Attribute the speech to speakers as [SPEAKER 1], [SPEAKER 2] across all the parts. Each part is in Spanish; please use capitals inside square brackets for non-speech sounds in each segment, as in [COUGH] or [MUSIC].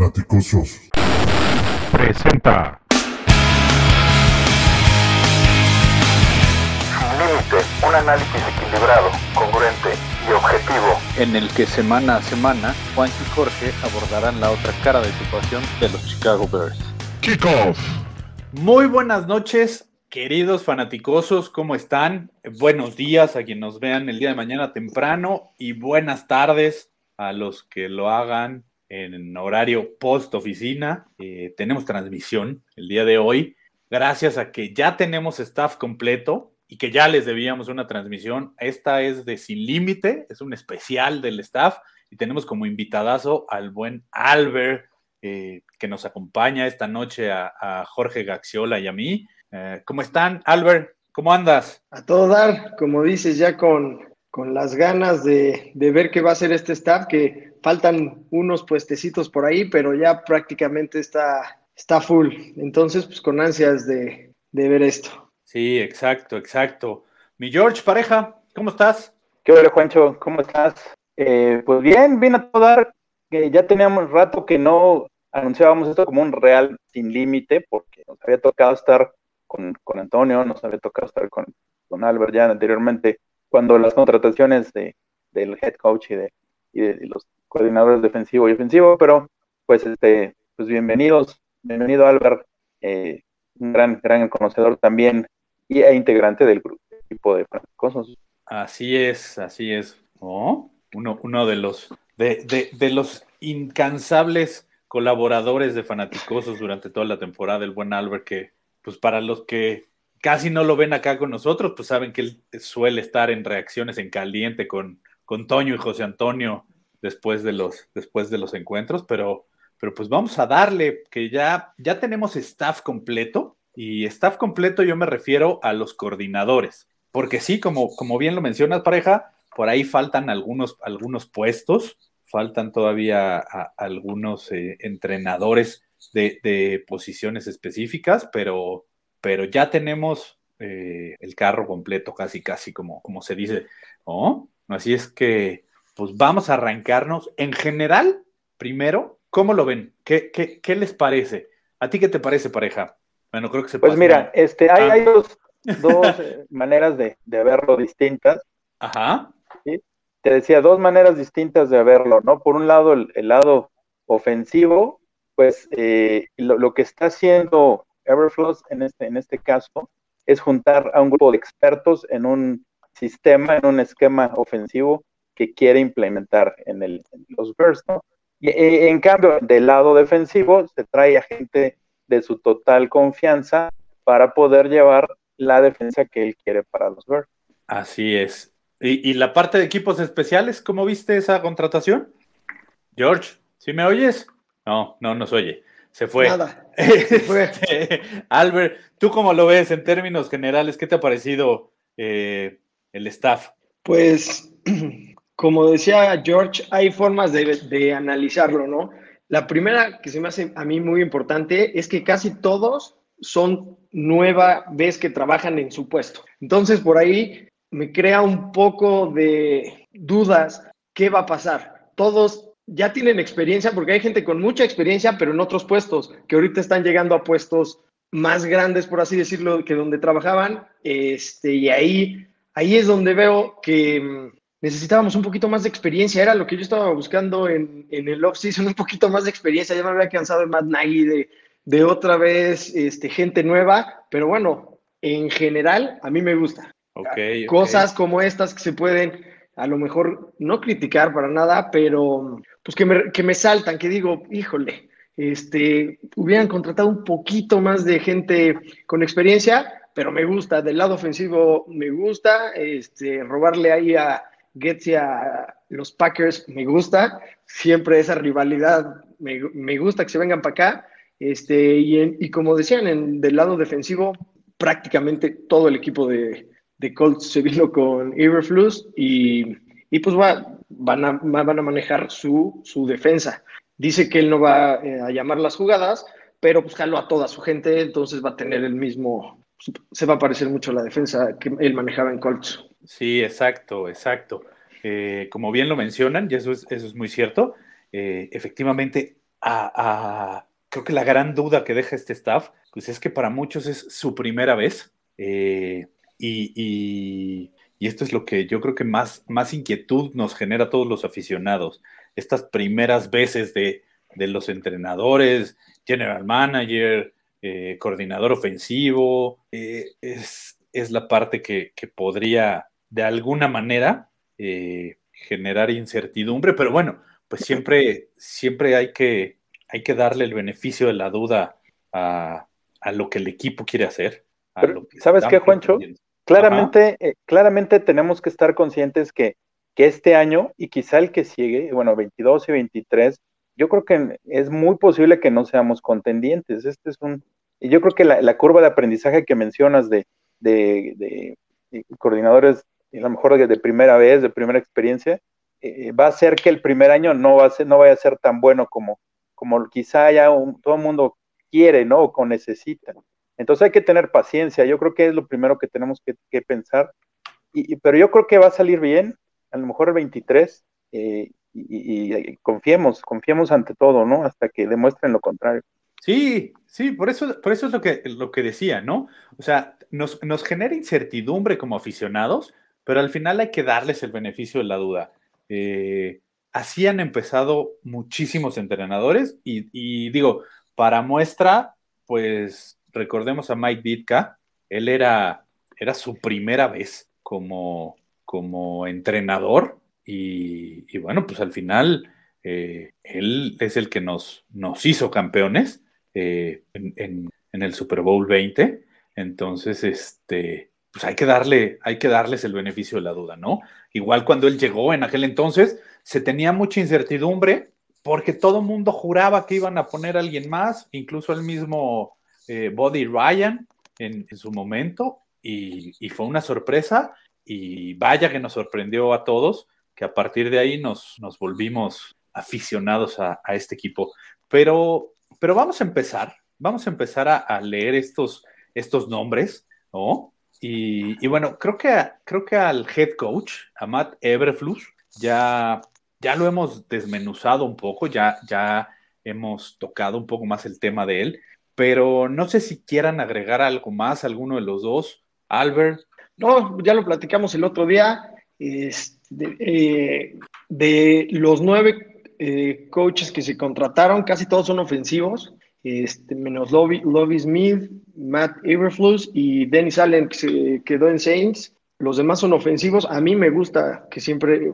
[SPEAKER 1] Fanaticosos
[SPEAKER 2] presenta
[SPEAKER 3] Sin límite, un análisis equilibrado, congruente y objetivo.
[SPEAKER 4] en el que semana a semana Juan y Jorge abordarán la otra cara de situación de los Chicago Bears.
[SPEAKER 2] Kickoff.
[SPEAKER 5] Muy buenas noches, queridos fanaticosos, ¿cómo están? Buenos días a quienes nos vean el día de mañana temprano y buenas tardes a los que lo hagan en horario post oficina. Eh, tenemos transmisión el día de hoy, gracias a que ya tenemos staff completo y que ya les debíamos una transmisión. Esta es de Sin Límite, es un especial del staff y tenemos como invitadazo al buen Albert eh, que nos acompaña esta noche a, Jorge Gaxiola y a mí. Eh, ¿Cómo están, Albert? ¿Cómo andas?
[SPEAKER 6] A todo dar, como dices, ya con, con las ganas de, de ver qué va a ser este staff, que faltan unos puestecitos por ahí, pero ya prácticamente está, está full. Entonces, pues con ansias de, de ver esto.
[SPEAKER 5] Sí, exacto, exacto. Mi George, pareja, ¿cómo estás?
[SPEAKER 7] ¿Qué hola, Juancho? ¿Cómo estás? Eh, pues bien, bien a todo dar. Que ya teníamos rato que no anunciábamos esto como un real sin límite, porque nos había tocado estar con, con Antonio, nos había tocado estar con, con Albert ya anteriormente, cuando las contrataciones de, del head coach y de, y de los coordinadores defensivo y ofensivo, pero pues este, pues bienvenidos, bienvenido Albert, eh, un gran, gran conocedor también y e integrante del grupo equipo de Francosos.
[SPEAKER 5] Así es, así es. ¿no? Uno, uno de los de, de, de los incansables colaboradores de Fanaticosos durante toda la temporada, el buen Albert, que pues para los que casi no lo ven acá con nosotros, pues saben que él suele estar en reacciones en caliente con, con Toño y José Antonio después de los, después de los encuentros, pero, pero pues vamos a darle que ya, ya tenemos staff completo y staff completo yo me refiero a los coordinadores, porque sí, como, como bien lo mencionas pareja, por ahí faltan algunos, algunos puestos, faltan todavía algunos eh, entrenadores de, de, posiciones específicas, pero, pero ya tenemos eh, el carro completo, casi, casi como, como se dice. ¿no? Así es que, pues vamos a arrancarnos. En general, primero, ¿cómo lo ven? ¿Qué, qué, qué les parece? ¿A ti qué te parece, pareja? Bueno, creo que se
[SPEAKER 7] Pues
[SPEAKER 5] pasa.
[SPEAKER 7] mira, este, hay,
[SPEAKER 5] Ah.
[SPEAKER 7] hay dos, dos eh, [LAUGHS] maneras de, de verlo distintas.
[SPEAKER 5] Ajá.
[SPEAKER 7] ¿sí? Te decía, dos maneras distintas de verlo, ¿no? Por un lado, el, el lado ofensivo, pues eh, lo, lo, que está haciendo Everflows en este, en este caso es juntar a un grupo de expertos en un sistema, en un esquema ofensivo que quiere implementar en, el, en los Bears, ¿no? Y eh, en cambio, del lado defensivo, se trae a gente de su total confianza para poder llevar la defensa que él quiere para los Bears.
[SPEAKER 5] Así es. ¿Y, y la parte de equipos especiales, cómo viste esa contratación? George, ¿sí me oyes? No, no nos oye. Se fue.
[SPEAKER 6] Nada. [LAUGHS] Se fue.
[SPEAKER 5] Este, Albert, ¿tú cómo lo ves en términos generales? ¿Qué te ha parecido eh, el staff?
[SPEAKER 6] Pues, [CLEARS THROAT] como decía George, hay formas de, de, analizarlo, ¿no? La primera que se me hace a mí muy importante es que casi todos son nueva vez que trabajan en su puesto. Entonces, por ahí me crea un poco de dudas qué va a pasar. Todos ya tienen experiencia, porque hay gente con mucha experiencia, pero en otros puestos, que ahorita están llegando a puestos más grandes, por así decirlo, que donde trabajaban. Este, y ahí, ahí es donde veo que necesitábamos un poquito más de experiencia. Era lo que yo estaba buscando en, en el off-season, [LAUGHS] un poquito más de experiencia. Ya me había cansado de Matt Nagy, de, de otra vez este, gente nueva, pero bueno, en general a mí me gusta.
[SPEAKER 5] Okay,
[SPEAKER 6] Cosas
[SPEAKER 5] okay.
[SPEAKER 6] como estas que se pueden a lo mejor no criticar para nada, pero pues que me, que me saltan, que digo, híjole, este, hubieran contratado un poquito más de gente con experiencia, pero me gusta, del lado ofensivo me gusta, este, robarle ahí a Getty a los Packers me gusta, siempre esa rivalidad me, me gusta que se vengan para acá, este, y, y como decían, en, del lado defensivo, prácticamente todo el equipo de, de Colts se vino con Everflux y, y pues va, van, a, van a manejar su, su defensa. Dice que él no va eh, a llamar las jugadas, pero pues jaló a toda su gente, entonces va a tener el mismo, se va a parecer mucho a la defensa que él manejaba en Colts.
[SPEAKER 5] Sí, exacto, exacto. Eh, como bien lo mencionan, y eso es, eso es muy cierto, eh, efectivamente creo que la gran duda que deja este staff, pues es que para muchos es su primera vez. Eh, y, esto es lo que yo creo que más, más inquietud nos genera a todos los aficionados. Estas primeras veces de, los entrenadores, general manager, coordinador ofensivo, es, es, la parte que, podría de alguna manera generar incertidumbre, pero bueno, pues siempre, siempre hay que, hay que darle el beneficio de la duda a, lo que el equipo quiere hacer.
[SPEAKER 7] ¿Sabes qué, Juancho? Claramente, eh, claramente tenemos que estar conscientes que, que, este año y quizá el que sigue, bueno, 22 y 23, yo creo que es muy posible que no seamos contendientes. Este es un, y yo creo que la, curva de aprendizaje que mencionas de, de, de, coordinadores, a lo mejor de, primera vez, de primera experiencia, eh, va a ser que el primer año no, va a ser, no vaya a ser tan bueno como, como quizá ya todo el mundo quiere, ¿no? O necesita. Entonces hay que tener paciencia, yo creo que es lo primero que tenemos que, pensar, y, pero yo creo que va a salir bien, a lo mejor el 23, eh, y, confiemos, confiemos ante todo, ¿no? Hasta que demuestren lo contrario.
[SPEAKER 5] Sí, sí, por eso, por eso es lo que, lo que decía, ¿no? O sea, nos, nos genera incertidumbre como aficionados, pero al final hay que darles el beneficio de la duda. Eh, así han empezado muchísimos entrenadores y, digo, para muestra, pues recordemos a Mike Ditka, él era, era su primera vez como, como entrenador y, bueno, pues al final eh, él es el que nos, nos hizo campeones eh, en, en, el Super Bowl 20. Entonces, este, pues hay que darle, hay que darles el beneficio de la duda, ¿no? Igual cuando él llegó en aquel entonces, se tenía mucha incertidumbre porque todo mundo juraba que iban a poner a alguien más, incluso el mismo eh, Body Ryan en, su momento, y, fue una sorpresa, y vaya que nos sorprendió a todos, que a partir de ahí nos, nos volvimos aficionados a, este equipo. Pero, pero vamos a empezar, vamos a empezar a, a leer estos, estos nombres, ¿no? Y, bueno, creo que, creo que al head coach, a Matt ya, ya lo hemos desmenuzado un poco, ya, ya hemos tocado un poco más el tema de él, pero no sé si quieran agregar algo más, alguno de los dos. Albert.
[SPEAKER 6] No, ya lo platicamos el otro día. Eh, de los nueve eh, coaches que se contrataron, casi todos son ofensivos este, menos Lobby, Smith, Matt Everflus y Dennis Allen, que se quedó en Saints. Los demás son ofensivos. A mí me gusta que siempre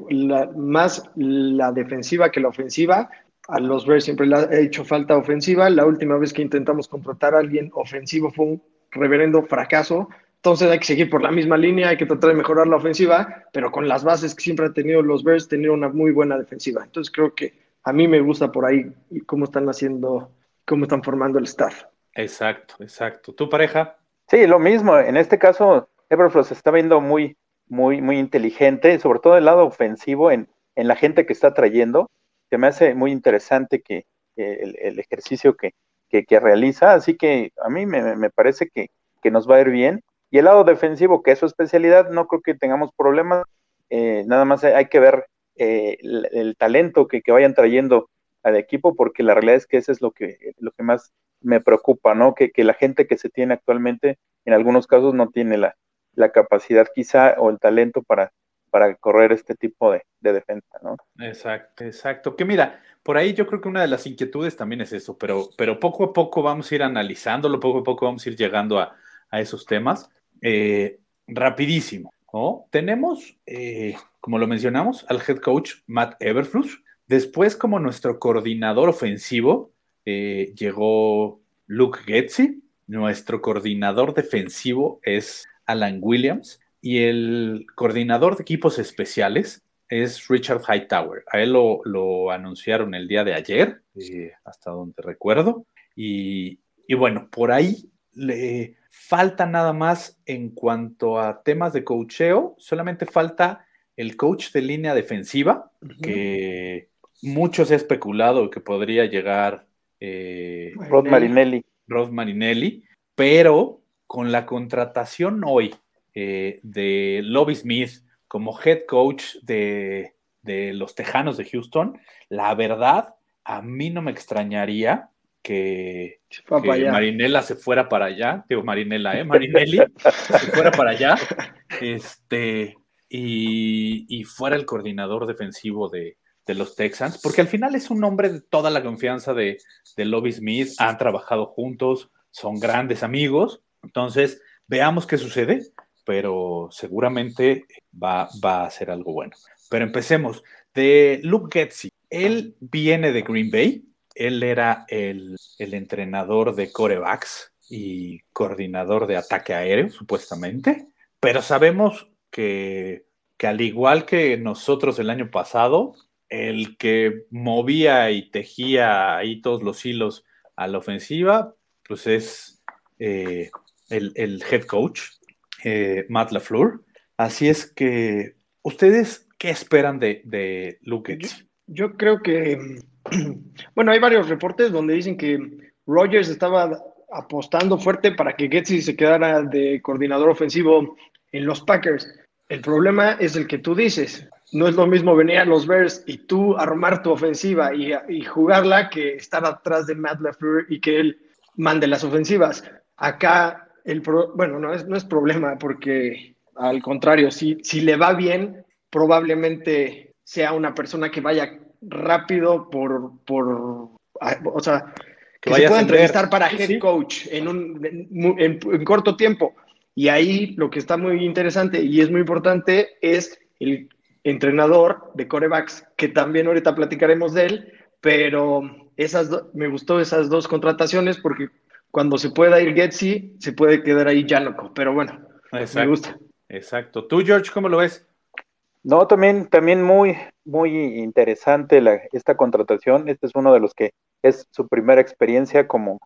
[SPEAKER 6] más la defensiva que la ofensiva. A los Bears siempre le ha hecho falta ofensiva. La última vez que intentamos contratar a alguien ofensivo fue un reverendo fracaso. Entonces hay que seguir por la misma línea, hay que tratar de mejorar la ofensiva, pero con las bases que siempre han tenido los Bears, tener una muy buena defensiva. Entonces creo que a mí me gusta por ahí cómo están haciendo cómo están formando el staff.
[SPEAKER 5] Exacto, exacto. ¿Tu pareja?
[SPEAKER 7] Sí, lo mismo. En este caso, Everflow se está viendo muy, muy, muy inteligente, sobre todo el lado ofensivo en, en la gente que está trayendo. Se me hace muy interesante que, el, ejercicio que, que, realiza, así que a mí me, me parece que, que, nos va a ir bien. Y el lado defensivo, que es su especialidad, no creo que tengamos problemas. Eh, nada más hay que ver eh, el, el, talento que, que vayan trayendo al equipo, porque la realidad es que eso es lo que, lo que más me preocupa, ¿no? Que, la gente que se tiene actualmente, en algunos casos, no tiene la, capacidad quizá o el talento para, para correr este tipo de, defensa, ¿no?
[SPEAKER 5] Exacto, exacto. Que mira, por ahí yo creo que una de las inquietudes también es eso, pero, pero poco a poco vamos a ir analizándolo, poco a poco vamos a ir llegando a, esos temas. Eh, rapidísimo, ¿no? Tenemos, eh, como lo mencionamos, al head coach Matt Everfluss, Después, como nuestro coordinador ofensivo, eh, llegó Luke Getzi. Nuestro coordinador defensivo es Alan Williams. Y el coordinador de equipos especiales es Richard Hightower. A él lo, anunciaron el día de ayer, eh, hasta donde recuerdo. Y, y, bueno, por ahí le falta nada más en cuanto a temas de coacheo. Solamente falta el coach de línea defensiva, que mucho se ha especulado que podría llegar
[SPEAKER 7] eh, Rod Marinelli.
[SPEAKER 5] Rod Marinelli, pero con la contratación hoy eh, de Lobby Smith como head coach de, los Tejanos de Houston, la verdad a mí no me extrañaría que, que. Marinela se fuera para allá, digo Marinela, ¿eh? Marinelli se fuera para allá, [LAUGHS] este, y, y fuera el coordinador defensivo de, de los Texans, porque al final es un hombre de toda la confianza de, de Lobby Smith, han trabajado juntos, son grandes amigos, entonces veamos qué sucede, pero seguramente va, va a ser algo bueno. Pero empecemos. De Luke Getzi, él viene de Green Bay, él era el, el entrenador de corebacks y coordinador de ataque aéreo, supuestamente, pero sabemos que, que al igual que nosotros el año pasado, el que movía y tejía ahí todos los hilos a la ofensiva, pues es eh, el, el, head coach, eh, Matt LaFleur. Así es que, ¿ustedes qué esperan de, de Luke
[SPEAKER 6] Yo, yo, creo que, [CLEARS THROAT] bueno, hay varios reportes donde dicen que Rogers estaba apostando fuerte para que Getzi se quedara de coordinador ofensivo en los Packers. El problema es el que tú dices. No es lo mismo venir a los Bears y tú armar tu ofensiva y, y jugarla que estar atrás de Matt LaFleur y que él mande las ofensivas. Acá, el pro, bueno, no es, no es problema porque al contrario, si, si le va bien, probablemente sea una persona que vaya rápido por, por o sea, que, que se pueda entrevistar para head sí. coach en, un, en, en, en, corto tiempo. Y ahí lo que está muy interesante y es muy importante es el entrenador de corebacks, que también ahorita platicaremos de él, pero esas me gustó esas dos contrataciones porque cuando se pueda ir Getsi, se puede quedar ahí Janoco, pero bueno,
[SPEAKER 5] Exacto.
[SPEAKER 6] me gusta.
[SPEAKER 5] Exacto. ¿Tú, George, cómo lo ves?
[SPEAKER 7] No, también, también muy, muy interesante la, esta contratación. Este es uno de los que es su primera experiencia como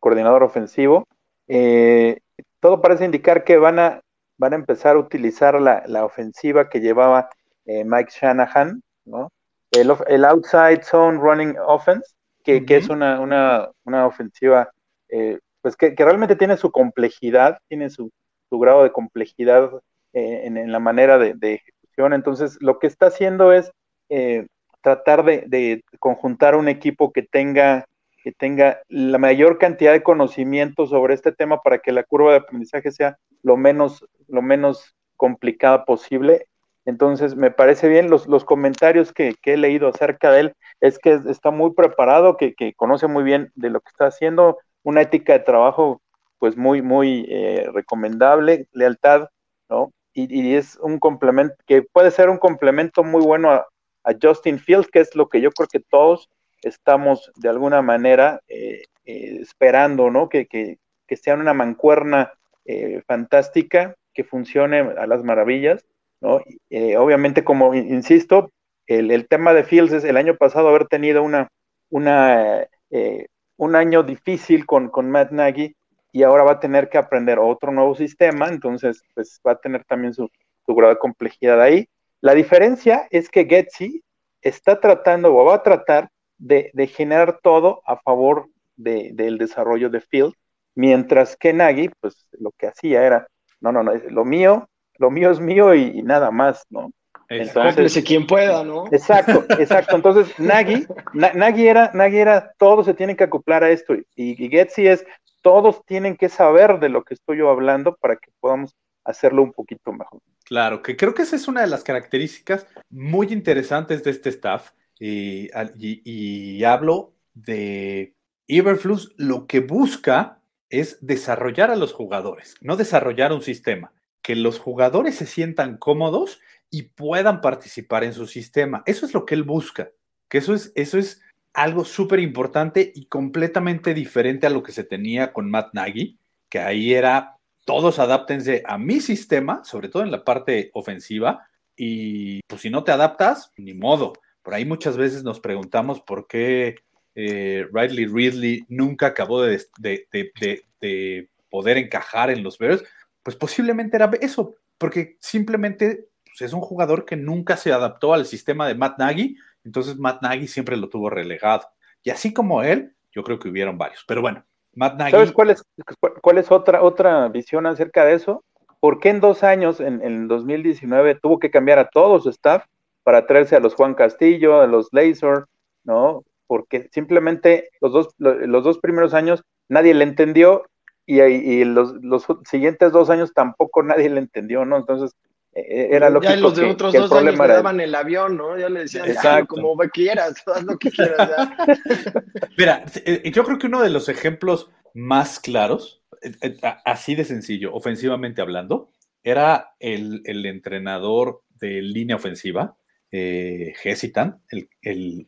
[SPEAKER 7] coordinador ofensivo. Eh, todo parece indicar que van a, van a empezar a utilizar la, la ofensiva que llevaba eh, Mike Shanahan, ¿no? El, el, outside zone running offense, que, uh -huh. que es una, una, una ofensiva eh, pues que, que, realmente tiene su complejidad, tiene su, su grado de complejidad eh, en, en, la manera de, de, ejecución. Entonces, lo que está haciendo es eh, tratar de, de, conjuntar un equipo que tenga, que tenga la mayor cantidad de conocimiento sobre este tema para que la curva de aprendizaje sea lo menos, lo menos complicada posible. Entonces, me parece bien los, los comentarios que, que, he leído acerca de él, es que está muy preparado, que, que, conoce muy bien de lo que está haciendo, una ética de trabajo pues muy, muy eh, recomendable, lealtad, ¿no? Y, y, es un complemento, que puede ser un complemento muy bueno a, Justin Fields, que es lo que yo creo que todos estamos de alguna manera eh, eh, esperando, ¿no? Que, que, que, sea una mancuerna fantástica, que funcione a las maravillas, ¿no? Eh, obviamente, como insisto, el, tema de Fields es el año pasado haber tenido una, eh, un año difícil con, con Matt Nagy y ahora va a tener que aprender otro nuevo sistema, entonces pues va a tener también su, su grado de complejidad ahí. La diferencia es que Getsi está tratando o va a tratar de, de generar todo a favor de, del desarrollo de Field, mientras que Nagy pues lo que hacía era, no, no, no, lo mío, lo mío es mío y, y nada más, ¿no?
[SPEAKER 6] Entonces, quien pueda, ¿no?
[SPEAKER 7] Exacto, exacto. Entonces, Nagy, Na, Nagy, era, Nagy era, todos se tienen que acoplar a esto. Y, y Getsi es, todos tienen que saber de lo que estoy yo hablando para que podamos hacerlo un poquito mejor.
[SPEAKER 5] Claro, que creo que esa es una de las características muy interesantes de este staff. Y, y, y hablo de Iberflux, lo que busca es desarrollar a los jugadores, no desarrollar un sistema. Que los jugadores se sientan cómodos y puedan participar en su sistema. Eso es lo que él busca, que eso es, eso es algo súper importante y completamente diferente a lo que se tenía con Matt Nagy, que ahí era todos adáptense a mi sistema, sobre todo en la parte ofensiva, y pues si no te adaptas, ni modo. Por ahí muchas veces nos preguntamos por qué eh, Riley Ridley nunca acabó de, de, de, de poder encajar en los Bears. Pues posiblemente era eso, porque simplemente pues es un jugador que nunca se adaptó al sistema de Matt Nagy, entonces Matt Nagy siempre lo tuvo relegado. Y así como él, yo creo que hubieron varios. Pero bueno, Matt Nagy.
[SPEAKER 7] ¿Sabes cuál es, cuál es otra, otra visión acerca de eso? ¿Por qué en dos años, en, en 2019, tuvo que cambiar a todo su staff para traerse a los Juan Castillo, a los Laser, ¿no? porque simplemente los dos, los dos primeros años nadie le entendió y, y los, los, siguientes dos años tampoco nadie le entendió, ¿no? Entonces, e, e, era lo
[SPEAKER 6] ya los de otros dos años le daban el avión, ¿no? Ya le decían, como quieras, [LAUGHS] haz lo que quieras. [LAUGHS]
[SPEAKER 5] Mira, eh, yo creo que uno de los ejemplos más claros, eh, eh, así de sencillo, ofensivamente hablando, era el, el entrenador de línea ofensiva, eh, Hesitan, el, el,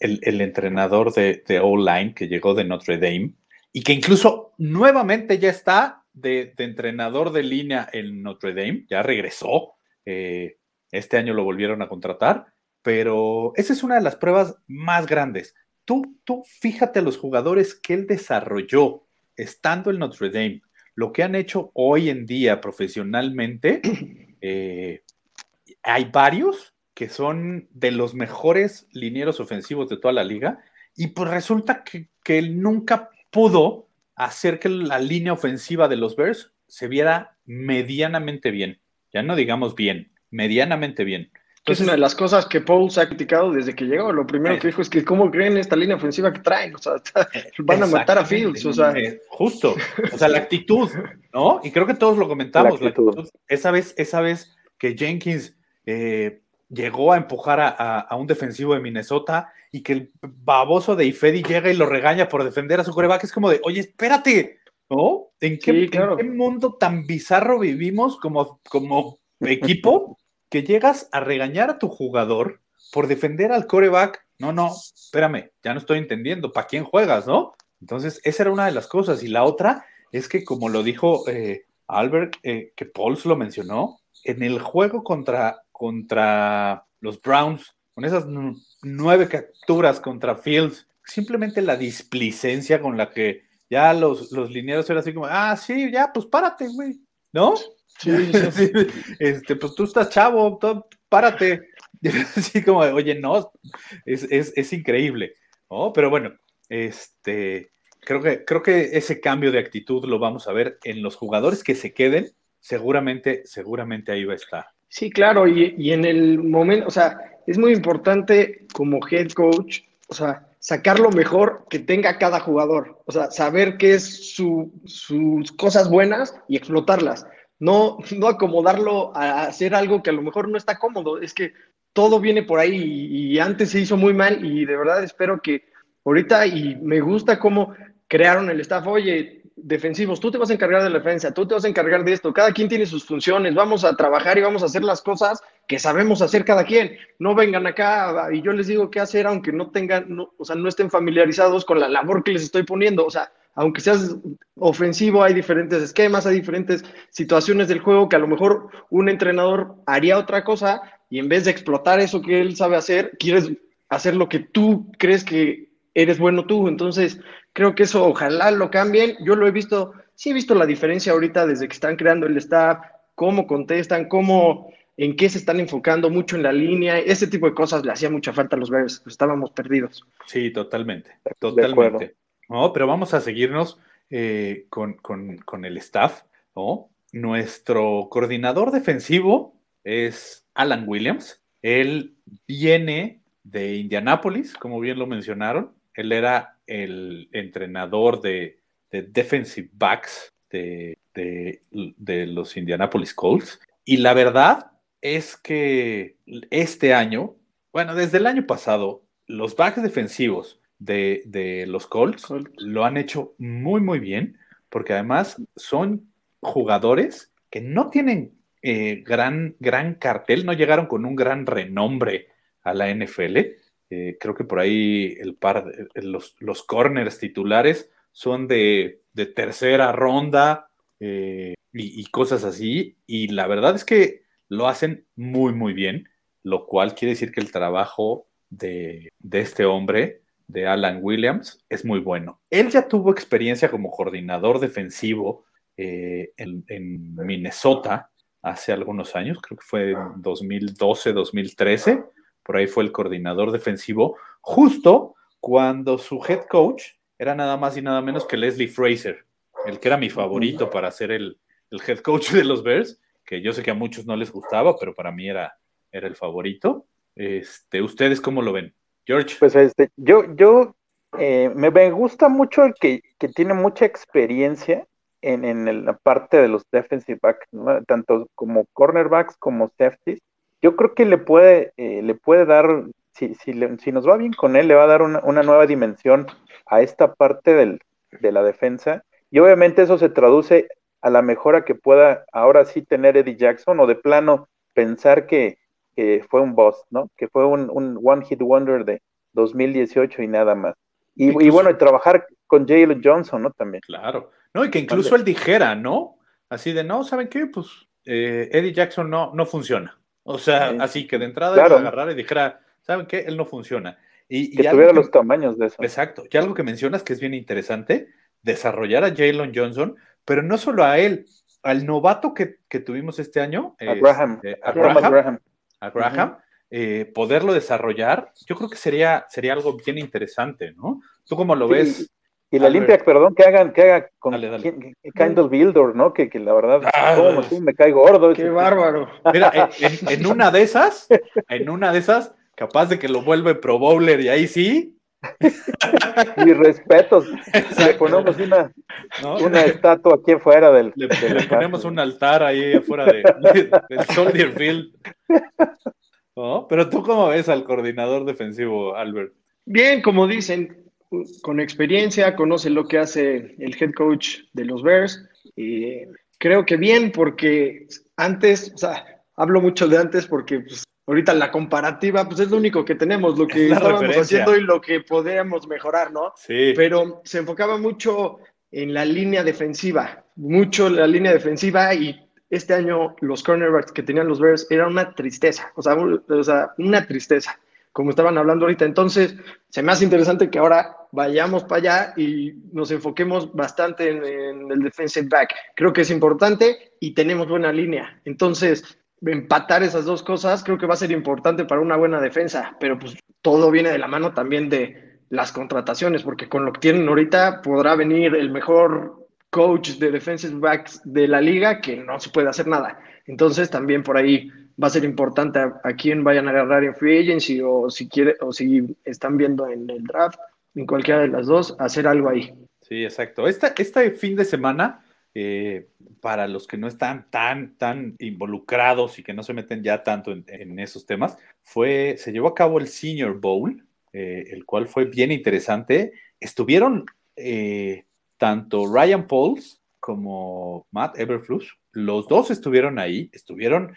[SPEAKER 5] el, entrenador de, de O-Line que llegó de Notre Dame y que incluso nuevamente ya está de, entrenador de línea en Notre Dame, ya regresó, eh, este año lo volvieron a contratar, pero esa es una de las pruebas más grandes. Tú, tú fíjate a los jugadores que él desarrolló estando en Notre Dame, lo que han hecho hoy en día profesionalmente, [CLEARS THROAT] eh, hay varios que son de los mejores linieros ofensivos de toda la liga y pues resulta que, él nunca pudo hacer que la línea ofensiva de los Bears se viera medianamente bien. Ya no digamos bien, medianamente bien.
[SPEAKER 6] es una de las cosas que Paul se ha criticado desde que llegó. Lo primero que dijo es que cómo creen esta línea ofensiva que traen. O sea, [LAUGHS] van a matar a Fields. O sea.
[SPEAKER 5] Eh, justo. O sea, la actitud, ¿no? Y creo que todos lo comentamos. esa vez, esa vez que Jenkins eh, llegó a empujar a, un defensivo de Minnesota y que el baboso de Ifedi llega y lo regaña por defender a su coreback, es como de, oye, espérate, ¿no? ¿En qué, mundo tan bizarro vivimos como, como equipo [LAUGHS] que llegas a regañar a tu jugador por defender al coreback? No, no, espérame, ya no estoy entendiendo, ¿para quién juegas, no? Entonces, esa era una de las cosas. Y la otra es que, como lo dijo eh, Albert, eh, que Pauls lo mencionó, en el juego contra contra los Browns, con esas nueve capturas contra Fields, simplemente la displicencia con la que ya los, los linieros eran así como, ah, sí, ya, pues párate, güey, ¿no? Sí, [LAUGHS] este, pues tú estás chavo, párate. [LAUGHS] Así como, oye, no, es, es, increíble, ¿no? Pero bueno, este, creo que, creo que ese cambio de actitud lo vamos a ver en los jugadores que se queden, seguramente, seguramente ahí va a estar.
[SPEAKER 6] Sí, claro, y, en el momento, o sea, es muy importante como head coach, o sea, sacar lo mejor que tenga cada jugador, o sea, saber qué es su, sus cosas buenas y explotarlas. No, no acomodarlo a hacer algo que a lo mejor no está cómodo, es que todo viene por ahí y, y antes se hizo muy mal y de verdad espero que ahorita y me gusta cómo crearon el staff, oye, defensivos, tú te vas a encargar de la defensa, tú te vas a encargar de esto, cada quien tiene sus funciones, vamos a trabajar y vamos a hacer las cosas que sabemos hacer cada quien. No vengan acá y yo les digo qué hacer aunque no tengan, o sea, no estén familiarizados con la labor que les estoy poniendo, o sea, aunque seas ofensivo, hay diferentes esquemas, hay diferentes situaciones del juego que a lo mejor un entrenador haría otra cosa y en vez de explotar eso que él sabe hacer, quieres hacer lo que tú crees que eres bueno tú. Entonces, creo que eso ojalá lo cambien. Yo lo he visto, sí he visto la diferencia ahorita desde que están creando el staff, cómo contestan, cómo, en qué se están enfocando mucho en la línea. Ese tipo de cosas le hacía mucha falta a los Bears, pues estábamos perdidos.
[SPEAKER 5] Sí, totalmente, totalmente. No, pero vamos a seguirnos eh, con, con el staff, ¿no? Nuestro coordinador defensivo es Alan Williams. Él viene de Indianápolis, como bien lo mencionaron. Él era el entrenador de, defensive backs de, los Indianapolis Colts. Y la verdad es que este año, bueno, desde el año pasado, los backs defensivos de, los Colts, lo han hecho muy, muy bien, porque además son jugadores que no tienen eh, gran, gran cartel, no llegaron con un gran renombre a la NFL, eh, creo que por ahí el par, los, los corners titulares son de, tercera ronda eh, y, cosas así. Y la verdad es que lo hacen muy, muy bien, lo cual quiere decir que el trabajo de, este hombre, de Alan Williams, es muy bueno. Él ya tuvo experiencia como coordinador defensivo eh, en, en Minnesota hace algunos años, creo que fue en 2012, 2013 por ahí fue el coordinador defensivo, justo cuando su head coach era nada más y nada menos que Leslie Fraser, el que era mi favorito para ser el, head coach de los Bears, que yo sé que a muchos no les gustaba, pero para mí era, era el favorito. Este, ¿Ustedes cómo lo ven? George.
[SPEAKER 7] Pues este, yo, yo eh, me, gusta mucho el que, que tiene mucha experiencia en, en la parte de los defensive backs, tanto como cornerbacks como safeties. Yo creo que le puede, eh, le puede dar, si, si, le- si nos va bien con él, le va a dar una, una nueva dimensión a esta parte del, de la defensa. Y obviamente eso se traduce a la mejora que pueda ahora sí tener Eddie Jackson o de plano pensar que, que fue un boss, ¿no? Que fue un, un one hit wonder de 2018 y nada más. Y, y bueno, y trabajar con Jalen Johnson, ¿no? También.
[SPEAKER 5] Claro. No, y que incluso él dijera, ¿no? Así de, no, ¿saben qué? Pues eh, Eddie Jackson no, no funciona. O sea,
[SPEAKER 7] Sí.
[SPEAKER 5] así que de entrada
[SPEAKER 7] Claro.
[SPEAKER 5] agarrara y dijera, ¿saben qué? Él no funciona. Y, y
[SPEAKER 7] Que
[SPEAKER 5] algo
[SPEAKER 7] tuviera
[SPEAKER 5] que-
[SPEAKER 7] los tamaños de eso.
[SPEAKER 5] Exacto. Y algo que mencionas que es bien interesante, desarrollar a Jalen Johnson, pero no solo a él, al novato que, que tuvimos este año,
[SPEAKER 7] A Graham. A
[SPEAKER 5] a
[SPEAKER 7] Graham,
[SPEAKER 5] eh, poderlo desarrollar, yo creo que sería, sería algo bien interesante, ¿no? ¿Tú cómo lo
[SPEAKER 7] Sí,
[SPEAKER 5] ves?
[SPEAKER 7] Y la limpia, perdón, que hagan, que haga con
[SPEAKER 5] Dale,
[SPEAKER 7] Builder, ¿no? Que, que la verdad,
[SPEAKER 5] Ah,
[SPEAKER 7] cómo me, me cae gordo.
[SPEAKER 6] Qué bárbaro.
[SPEAKER 5] Mira, en, [LAUGHS] una de esas, en una de esas, capaz de que lo vuelve pro bowler y ahí sí, [LAUGHS]
[SPEAKER 7] Mis respetos. Le ponemos una,
[SPEAKER 5] ¿no?
[SPEAKER 7] una estatua aquí afuera del.
[SPEAKER 5] Le,
[SPEAKER 7] del
[SPEAKER 5] le
[SPEAKER 7] espacio.
[SPEAKER 5] ponemos un altar ahí afuera de, del Soldier Field. ¿No? Pero tú cómo ves al coordinador defensivo, Albert?
[SPEAKER 6] Bien, como dicen, con experiencia, conoce lo que hace el head coach de los Bears. Y creo que bien, porque antes, o sea, hablo mucho de antes porque pues, ahorita la comparativa, pues es lo único que tenemos, lo que [LAUGHS]
[SPEAKER 5] Es
[SPEAKER 6] estábamos
[SPEAKER 5] referencia.
[SPEAKER 6] haciendo y lo que podíamos mejorar, ¿no?
[SPEAKER 5] Sí.
[SPEAKER 6] pero se enfocaba mucho en la línea defensiva, mucho en la línea defensiva y este año los cornerbacks que tenían los Bears era una tristeza, o sea, un- o sea, una tristeza, como estaban hablando ahorita. Entonces, se me hace interesante que ahora vayamos para allá y nos enfoquemos bastante en, el defensive back. Creo que es importante y tenemos buena línea. Entonces, empatar esas dos cosas creo que va a ser importante para una buena defensa, pero pues todo viene de la mano también de las contrataciones, porque con lo que tienen ahorita podrá venir el mejor coach de defensive backs de la liga que no se puede hacer nada. Entonces también por ahí va a ser importante a, a quién vayan a agarrar en free agency o si quiere o si están viendo en el draft, en cualquiera de las dos, hacer algo ahí.
[SPEAKER 5] Sí, exacto. Esta, este fin de semana, eh, para los que no están tan, tan involucrados y que no se meten ya tanto en, esos temas, fue, se llevó a cabo el Senior Bowl, eh, el cual fue bien interesante. Estuvieron eh, tanto Ryan Pauls como Matt Eberflus, los dos estuvieron ahí, estuvieron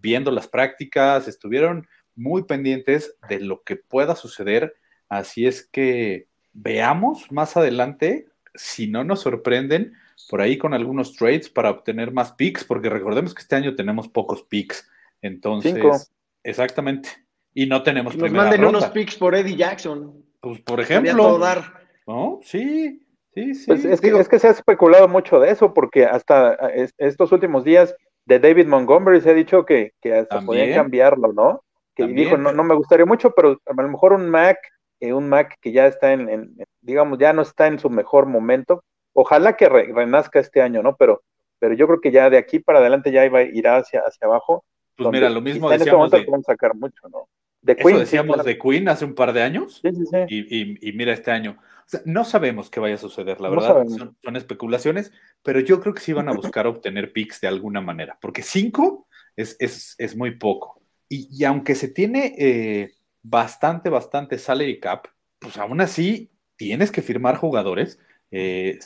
[SPEAKER 5] viendo las prácticas, estuvieron muy pendientes de lo que pueda suceder. Así es que veamos más adelante si no nos sorprenden por ahí con algunos trades para obtener más picks, porque recordemos que este año tenemos pocos picks. Entonces,
[SPEAKER 7] Cinco.
[SPEAKER 5] exactamente. Y no tenemos
[SPEAKER 6] Nos
[SPEAKER 5] primera
[SPEAKER 6] manden
[SPEAKER 5] ronda.
[SPEAKER 6] unos picks por Eddie Jackson.
[SPEAKER 5] Pues, por ejemplo,
[SPEAKER 6] todo dar.
[SPEAKER 5] ¿no? Sí, sí, sí.
[SPEAKER 7] Pues es, que, es que se ha especulado mucho de eso, porque hasta es- estos últimos días de David Montgomery se ha dicho que, que hasta podían cambiarlo, ¿no? Que
[SPEAKER 5] También,
[SPEAKER 7] dijo, no, no me gustaría mucho, pero a lo mejor un Mac, eh, un Mac que ya está en, en- digamos, ya no está en su mejor momento. Ojalá que re- renazca este año, ¿no? Pero, pero yo creo que ya de aquí para adelante ya iba, irá hacia, hacia abajo.
[SPEAKER 5] pues mira, lo mismo
[SPEAKER 7] este
[SPEAKER 5] decíamos
[SPEAKER 7] momento
[SPEAKER 5] de,
[SPEAKER 7] podemos sacar mucho, ¿no? De
[SPEAKER 5] eso
[SPEAKER 7] Queen, sí,
[SPEAKER 5] decíamos
[SPEAKER 7] claro.
[SPEAKER 5] de Queen hace un par de años.
[SPEAKER 7] Sí, sí, sí.
[SPEAKER 5] Y, y- y mira este año. O sea, no sabemos qué vaya a suceder, la
[SPEAKER 7] No
[SPEAKER 5] verdad. son especulaciones, pero yo creo que sí van a buscar obtener picks de alguna manera, porque cinco es, es, es muy poco. Y, y aunque se tiene eh, bastante, bastante salary cap, pues aún así tienes que firmar jugadores. Eh,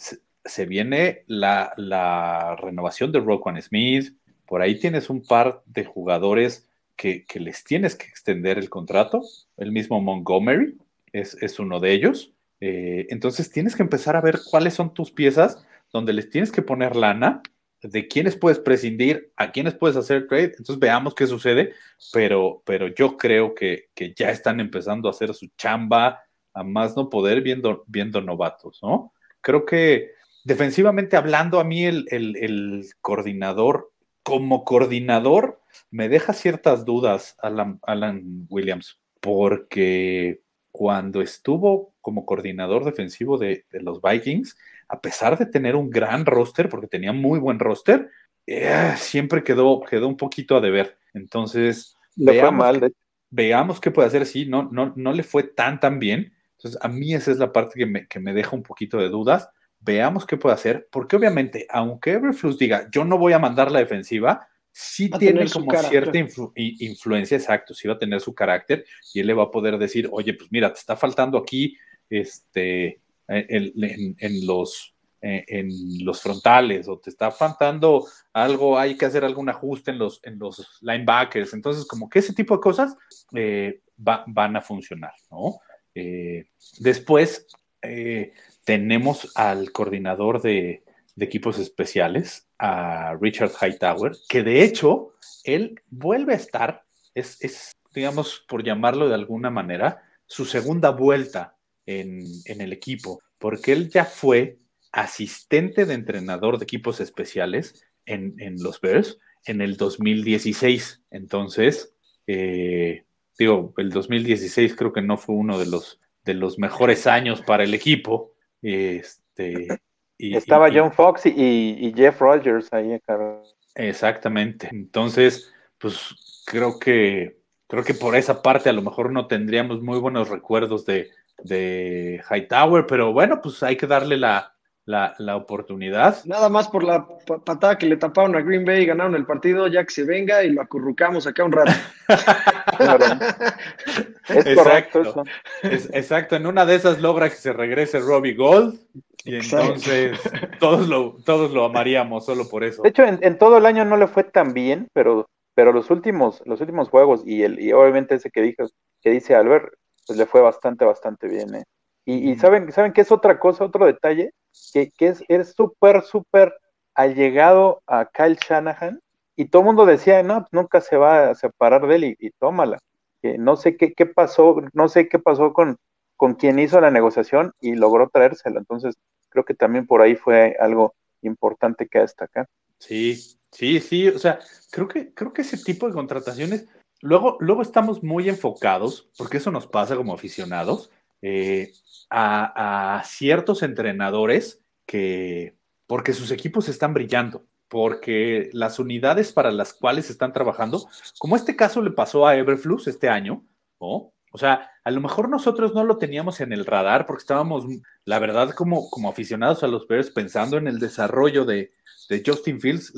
[SPEAKER 5] se, viene la, renovación de Roquan Smith, por ahí tienes un par de jugadores que, les tienes que extender el contrato, el mismo Montgomery es, es uno de ellos. Eh, entonces tienes que empezar a ver cuáles son tus piezas donde les tienes que poner lana, de quiénes puedes prescindir, a quiénes puedes hacer trade. Entonces veamos qué sucede, pero, pero yo creo que, que ya están empezando a hacer su chamba a más no poder viendo, viendo novatos, ¿no? Creo que defensivamente hablando, a mí el, el, coordinador, como coordinador, me deja ciertas dudas Alan, Alan Williams, porque cuando estuvo como coordinador defensivo de, de, los Vikings, a pesar de tener un gran roster, porque tenía muy buen roster, eh, siempre quedó, quedó un poquito a deber. Entonces,
[SPEAKER 7] le fue mal, de...
[SPEAKER 5] veamos qué puede hacer. Sí, no, no, no le fue tan, tan bien. Entonces, a mí esa es la parte que me, que me deja un poquito de dudas. Veamos qué puede hacer, porque obviamente, aunque Everflux diga, yo no voy a mandar la defensiva, sí
[SPEAKER 6] Va
[SPEAKER 5] tiene como cierta influ- influencia, exacto, sí va a tener su carácter y él le va a poder decir, oye, pues mira, te está faltando aquí este, en, en- los, en, en los frontales o te está faltando algo, hay que hacer algún ajuste en los, en los linebackers. Entonces, como que ese tipo de cosas eh, va- van a funcionar, ¿no? Eh, después eh, tenemos al coordinador de, equipos especiales, a Richard Hightower, que de hecho él vuelve a estar, es, es, digamos, por llamarlo de alguna manera, su segunda vuelta en, en el equipo, porque él ya fue asistente de entrenador de equipos especiales en, en los Bears en el 2016. Entonces, eh, digo, el 2016 creo que no fue uno de los, de los mejores años para el equipo. Este, y-
[SPEAKER 7] Estaba
[SPEAKER 5] y-
[SPEAKER 7] John Fox y, y Jeff Rogers ahí a cargo.
[SPEAKER 5] Exactamente. Entonces, pues creo que creo que por esa parte a lo mejor no tendríamos muy buenos recuerdos de, de Hightower, pero bueno, pues hay que darle la, la, la oportunidad.
[SPEAKER 6] Nada más por la pa- patada que le taparon a Green Bay y ganaron el partido, ya que se venga y lo acurrucamos acá un rato.
[SPEAKER 7] Es
[SPEAKER 5] Exacto.
[SPEAKER 7] correcto eso.
[SPEAKER 5] Es- exacto, en una de esas logra que se regrese Robbie Gold y
[SPEAKER 6] Exacto.
[SPEAKER 5] entonces todos lo, todos lo amaríamos solo por eso.
[SPEAKER 7] De hecho, en, en todo el año no le fue tan bien, pero, pero los últimos, los últimos juegos y el, y obviamente ese que dijo, que dice Albert, pues le fue bastante, bastante bien, ¿eh? Y, y saben, saben que es otra cosa, otro detalle, que, que es, es súper, súper allegado a Kyle Shanahan, y todo el mundo decía, no, pues nunca se va a separar de él y, y tómala. Que no sé qué, qué pasó, no sé qué pasó con, con quien hizo la negociación y logró traérsela. Entonces, creo que también por ahí fue algo importante que destacar.
[SPEAKER 5] Sí, sí, sí, o sea, creo que, creo que ese tipo de contrataciones, luego, luego estamos muy enfocados, porque eso nos pasa como aficionados, eh, a, ciertos entrenadores que, porque sus equipos están brillando, porque las unidades para las cuales están trabajando, como este caso le pasó a Everflux este año. O sea, a lo mejor nosotros no lo teníamos en el radar porque estábamos, la verdad, como, como aficionados a los Bears, pensando en el desarrollo de, Justin Fields,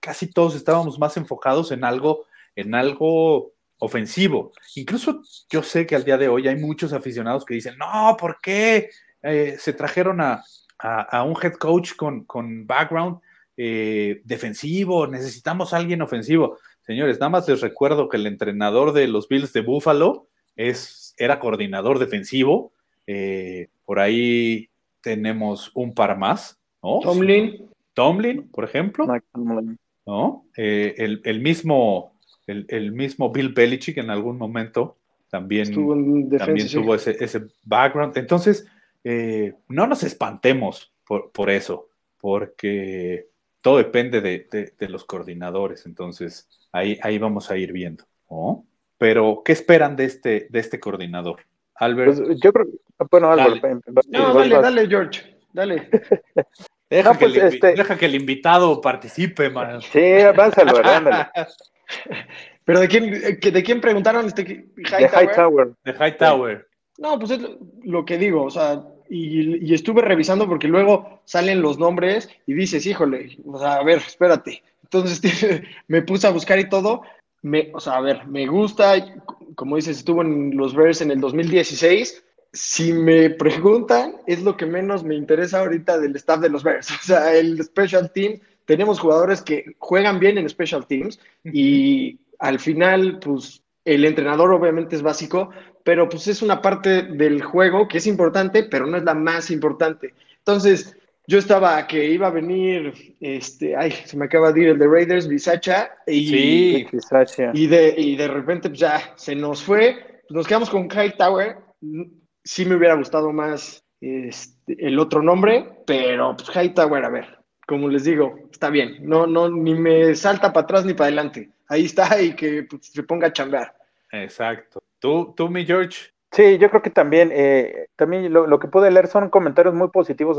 [SPEAKER 5] casi todos estábamos más enfocados en algo, en algo ofensivo. Incluso yo sé que al día de hoy hay muchos aficionados que dicen, no, ¿por qué eh, se trajeron a, a- a un head coach con, con background eh, defensivo? Necesitamos a alguien ofensivo. Señores, nada más les recuerdo que el entrenador de los Bills de Buffalo es, era coordinador defensivo. Eh, por ahí tenemos un par más, ¿no?
[SPEAKER 6] Tomlin,
[SPEAKER 5] Tomlin, por ejemplo. ¿no? El, el mismo, el, el mismo Bill Belichick en algún momento también,
[SPEAKER 6] estuvo en defensa.
[SPEAKER 5] también
[SPEAKER 6] sí.
[SPEAKER 5] tuvo ese, ese background. Entonces, eh, no nos espantemos por, por eso, porque todo depende de, de- de los coordinadores. Entonces, ahí, ahí vamos a ir viendo, ¿no? Pero, ¿qué esperan de este, de este coordinador? Albert,
[SPEAKER 7] Pues yo creo, bueno, Álvaro,
[SPEAKER 5] Dale.
[SPEAKER 7] em- em-
[SPEAKER 6] No,
[SPEAKER 7] vas-
[SPEAKER 6] dale, dale, George. Dale.
[SPEAKER 5] deja,
[SPEAKER 7] no,
[SPEAKER 5] que
[SPEAKER 7] pues,
[SPEAKER 5] el,
[SPEAKER 7] este-
[SPEAKER 5] deja que el invitado participe, man.
[SPEAKER 7] Sí, Álvaro, ándale. [LAUGHS] [LAUGHS]
[SPEAKER 6] Pero ¿de quién, eh, de quién preguntaron este
[SPEAKER 7] De
[SPEAKER 6] Hightower?
[SPEAKER 7] Hightower.
[SPEAKER 5] De Hightower.
[SPEAKER 6] No, pues es lo- lo que digo, o sea, y, y estuve revisando porque luego salen los nombres y dices, híjole, o sea, a ver, espérate. Entonces [LAUGHS] me puse a buscar y todo. Me, o sea, a ver, me gusta, como dices, estuvo en los Bears en el 2016. Si me preguntan, es lo que menos me interesa ahorita del staff de los Bears. [LAUGHS] O sea, el Special Team, tenemos jugadores que juegan bien en Special Teams y al final, pues el entrenador obviamente es básico, pero pues es una parte del juego que es importante, pero no es la más importante. Entonces, yo estaba que iba a venir, este, ay, se me acaba de ir el de Raiders, Bisacha, y,
[SPEAKER 5] Sí.
[SPEAKER 6] Y, de, y de repente pues ya se nos fue, nos quedamos con Hightower, sí me hubiera gustado más este, el otro nombre, pero pues Hightower, a ver, como les digo, está bien, no, no, ni me salta para atrás ni para adelante, ahí está [LAUGHS] y que pues, se ponga a chambear.
[SPEAKER 5] Exacto. ¿Tú, tú, mi George?
[SPEAKER 7] Sí, yo creo que también, eh, también lo, lo que pude leer son comentarios muy positivos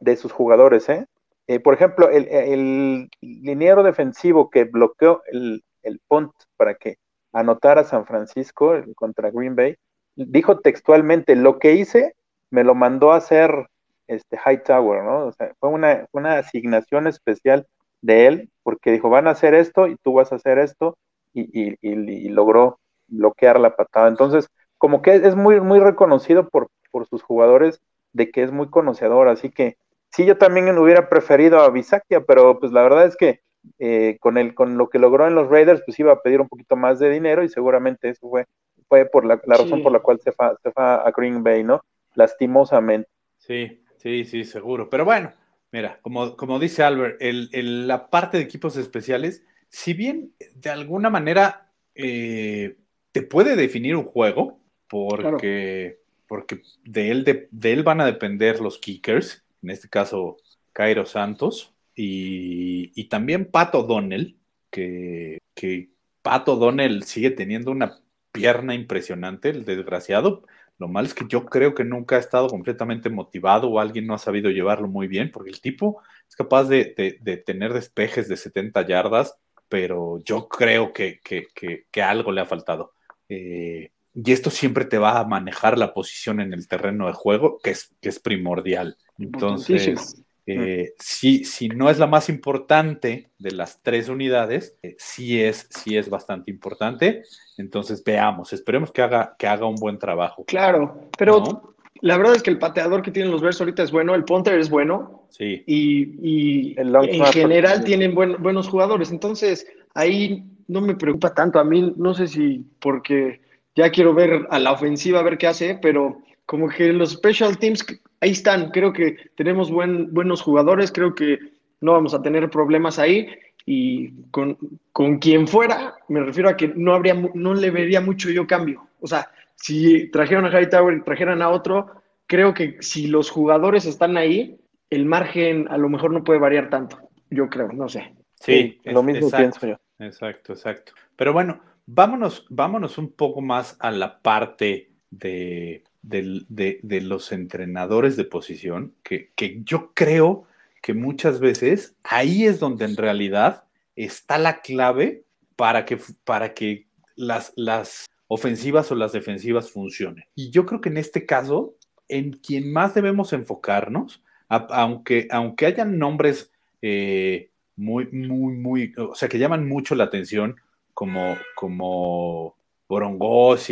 [SPEAKER 7] de sus jugadores, ¿eh? Eh, por ejemplo, el, el liniero defensivo que bloqueó el, el punt para que anotar a San Francisco contra Green Bay, dijo textualmente, lo que hice me lo mandó a hacer este Hightower, ¿no? O sea, fue una, una asignación especial de él, porque dijo, van a hacer esto y tú vas a hacer esto, y, y, logró bloquear la patada. Entonces, como que es muy, muy reconocido por, por sus jugadores de que es muy conocedor, así que sí, yo también hubiera preferido a Bisakia, pero pues la verdad es que eh, con, el, con lo que logró en los Raiders, pues iba a pedir un poquito más de dinero y seguramente eso fue, fue por la, razón por la cual se fue, se fue a Green Bay, ¿no? Lastimosamente.
[SPEAKER 5] Sí, sí, sí, seguro. Pero bueno, mira, como, como dice Albert, el, la parte de equipos especiales, si bien de alguna manera eh, te puede definir un juego, porque, porque de, él, de, él van a depender los kickers, en este caso Cairo Santos, y, también Pato Donnell, que, que Pato Donnell sigue teniendo una pierna impresionante, el desgraciado, lo malo es que yo creo que nunca ha estado completamente motivado o alguien no ha sabido llevarlo muy bien, porque el tipo es capaz de, tener despejes de 70 yardas, pero yo creo que, algo le ha faltado. Eh, y esto siempre te va a manejar la posición en el terreno de juego, que es, que es primordial. Entonces, eh, si, si, no es la más importante de las tres unidades, eh, sí, es, sí es bastante importante. Entonces veamos, esperemos que haga, que haga un buen trabajo.
[SPEAKER 6] Claro, pero la verdad es que el pateador que tienen los Bears ahorita es bueno, el punter es bueno.
[SPEAKER 5] Sí.
[SPEAKER 6] Y, en general tienen buenos jugadores. Entonces ahí no me preocupa tanto. A mí no sé si porque ya quiero ver a la ofensiva, a ver qué hace, pero como que los special teams ahí están. Creo que tenemos buen, buenos jugadores, creo que no vamos a tener problemas ahí. Y con, con quien fuera, me refiero a que no, habría, no le vería mucho yo cambio. O sea, si trajeron a Hightower y trajeran a otro, creo que si los jugadores están ahí, el margen a lo mejor no puede variar tanto. Yo creo, no sé.
[SPEAKER 5] Sí, lo mismo pienso yo. Exacto, exacto. Pero bueno, vámonos, vámonos un poco más a la parte de, de, los entrenadores de posición, que, yo creo que muchas veces ahí es donde en realidad está la clave para que, para que las, las ofensivas o las defensivas funcionen. Y yo creo que en este caso, en quien más debemos enfocarnos, aunque, aunque hayan nombres eh, muy, muy, muy, o sea, que llaman mucho la atención, como, como Borongos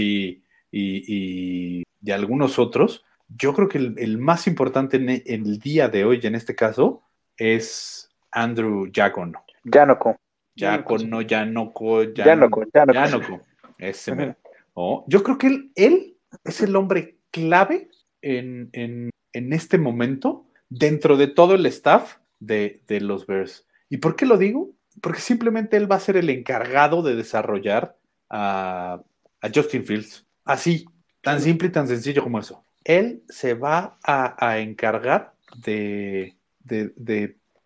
[SPEAKER 5] y, y, y algunos otros, yo creo que el, más importante en, el día de hoy, en este caso, es Andrew Jacono.
[SPEAKER 7] Janoko.
[SPEAKER 5] Jacono, Janoko,
[SPEAKER 7] Janoko.
[SPEAKER 5] Janoko. Ese [LAUGHS] oh, yo creo que él, él, es el hombre clave en, este momento dentro de todo el staff de, los Bears. ¿Y por qué lo digo? Porque simplemente él va a ser el encargado de desarrollar a, a Justin Fields. Así, Tan simple y tan sencillo como eso. Él se va a, encargar de,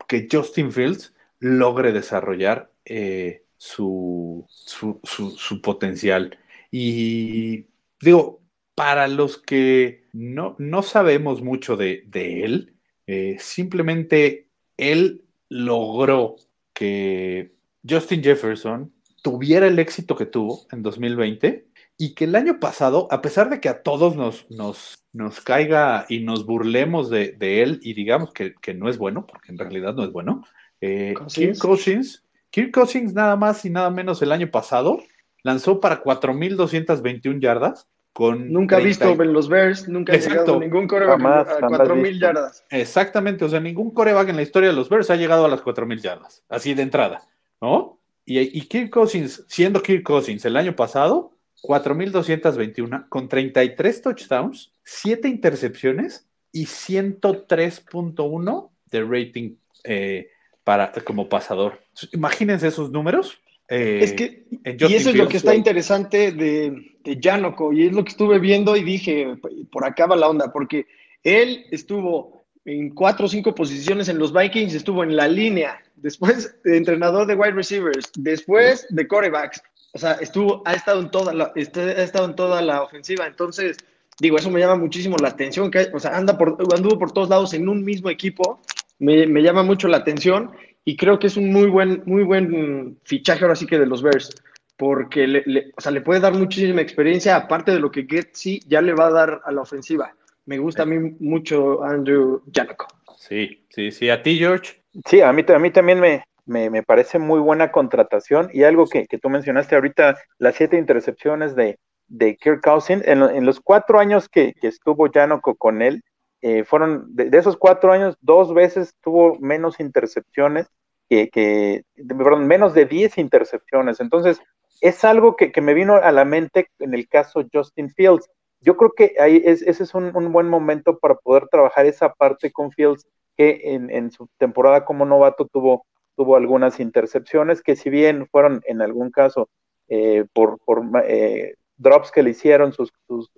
[SPEAKER 5] que Justin Fields logre desarrollar eh, su, su, potencial. Y digo, para los que no, no sabemos mucho de, él, eh, simplemente él logró que Justin Jefferson tuviera el éxito que tuvo en 2020 y que el año pasado, a pesar de que a todos nos, nos, nos caiga y nos burlemos de, él y digamos que, no es bueno, porque en realidad no es bueno, eh, Kirk Cousins, Kirk Cousins nada más y nada menos el año pasado lanzó para 4.221 yardas. Con
[SPEAKER 6] nunca visto en los Bears, nunca ha llegado ningún coreback a 4.000 yardas.
[SPEAKER 5] Exactamente, o sea, ningún coreback en la historia de los Bears ha llegado a las 4.000 yardas, así de entrada, ¿no? Y, y Kirk Cousins, siendo Kirk Cousins el año pasado, 4.221 con 33 touchdowns, 7 intercepciones y 103.1 de rating eh, para, como pasador. Imagínense esos números.
[SPEAKER 6] Eh, es que, y eso es lo que está interesante de, de y es lo que estuve viendo y dije, por acá va la onda, porque él estuvo en cuatro o cinco posiciones en los Vikings, estuvo en la línea, después de entrenador de wide receivers, después de corebacks, o sea, estuvo, ha estado en toda la, este, ha estado en toda la ofensiva. Entonces, digo, eso me llama muchísimo la atención. Que, o sea, anda por, anduvo por todos lados en un mismo equipo. Me, llama mucho la atención y creo que es un muy buen, muy buen fichaje ahora sí que de los Bears. porque le, le- o sea, le puede dar muchísima experiencia, aparte de lo que Getsi ya le va a dar a la ofensiva. Me gusta a mí mucho Andrew Janko.
[SPEAKER 5] Sí, sí, sí. A ti, George.
[SPEAKER 7] Sí, a mí, a mí también me, me, me parece muy buena contratación y algo que, que tú mencionaste ahorita, las siete intercepciones de, de Kirk Cousins, en, en los cuatro años que, estuvo Janoko con él, eh, fueron, de, esos cuatro años, dos veces tuvo menos intercepciones que, que perdón, menos de 10 intercepciones. Entonces, es algo que, que me vino a la mente en el caso Justin Fields. Yo creo que ahí es, ese es un, un buen momento para poder trabajar esa parte con Fields, que en, en su temporada como novato tuvo, tuvo algunas intercepciones, que si bien fueron en algún caso eh, por, eh, drops que le hicieron sus,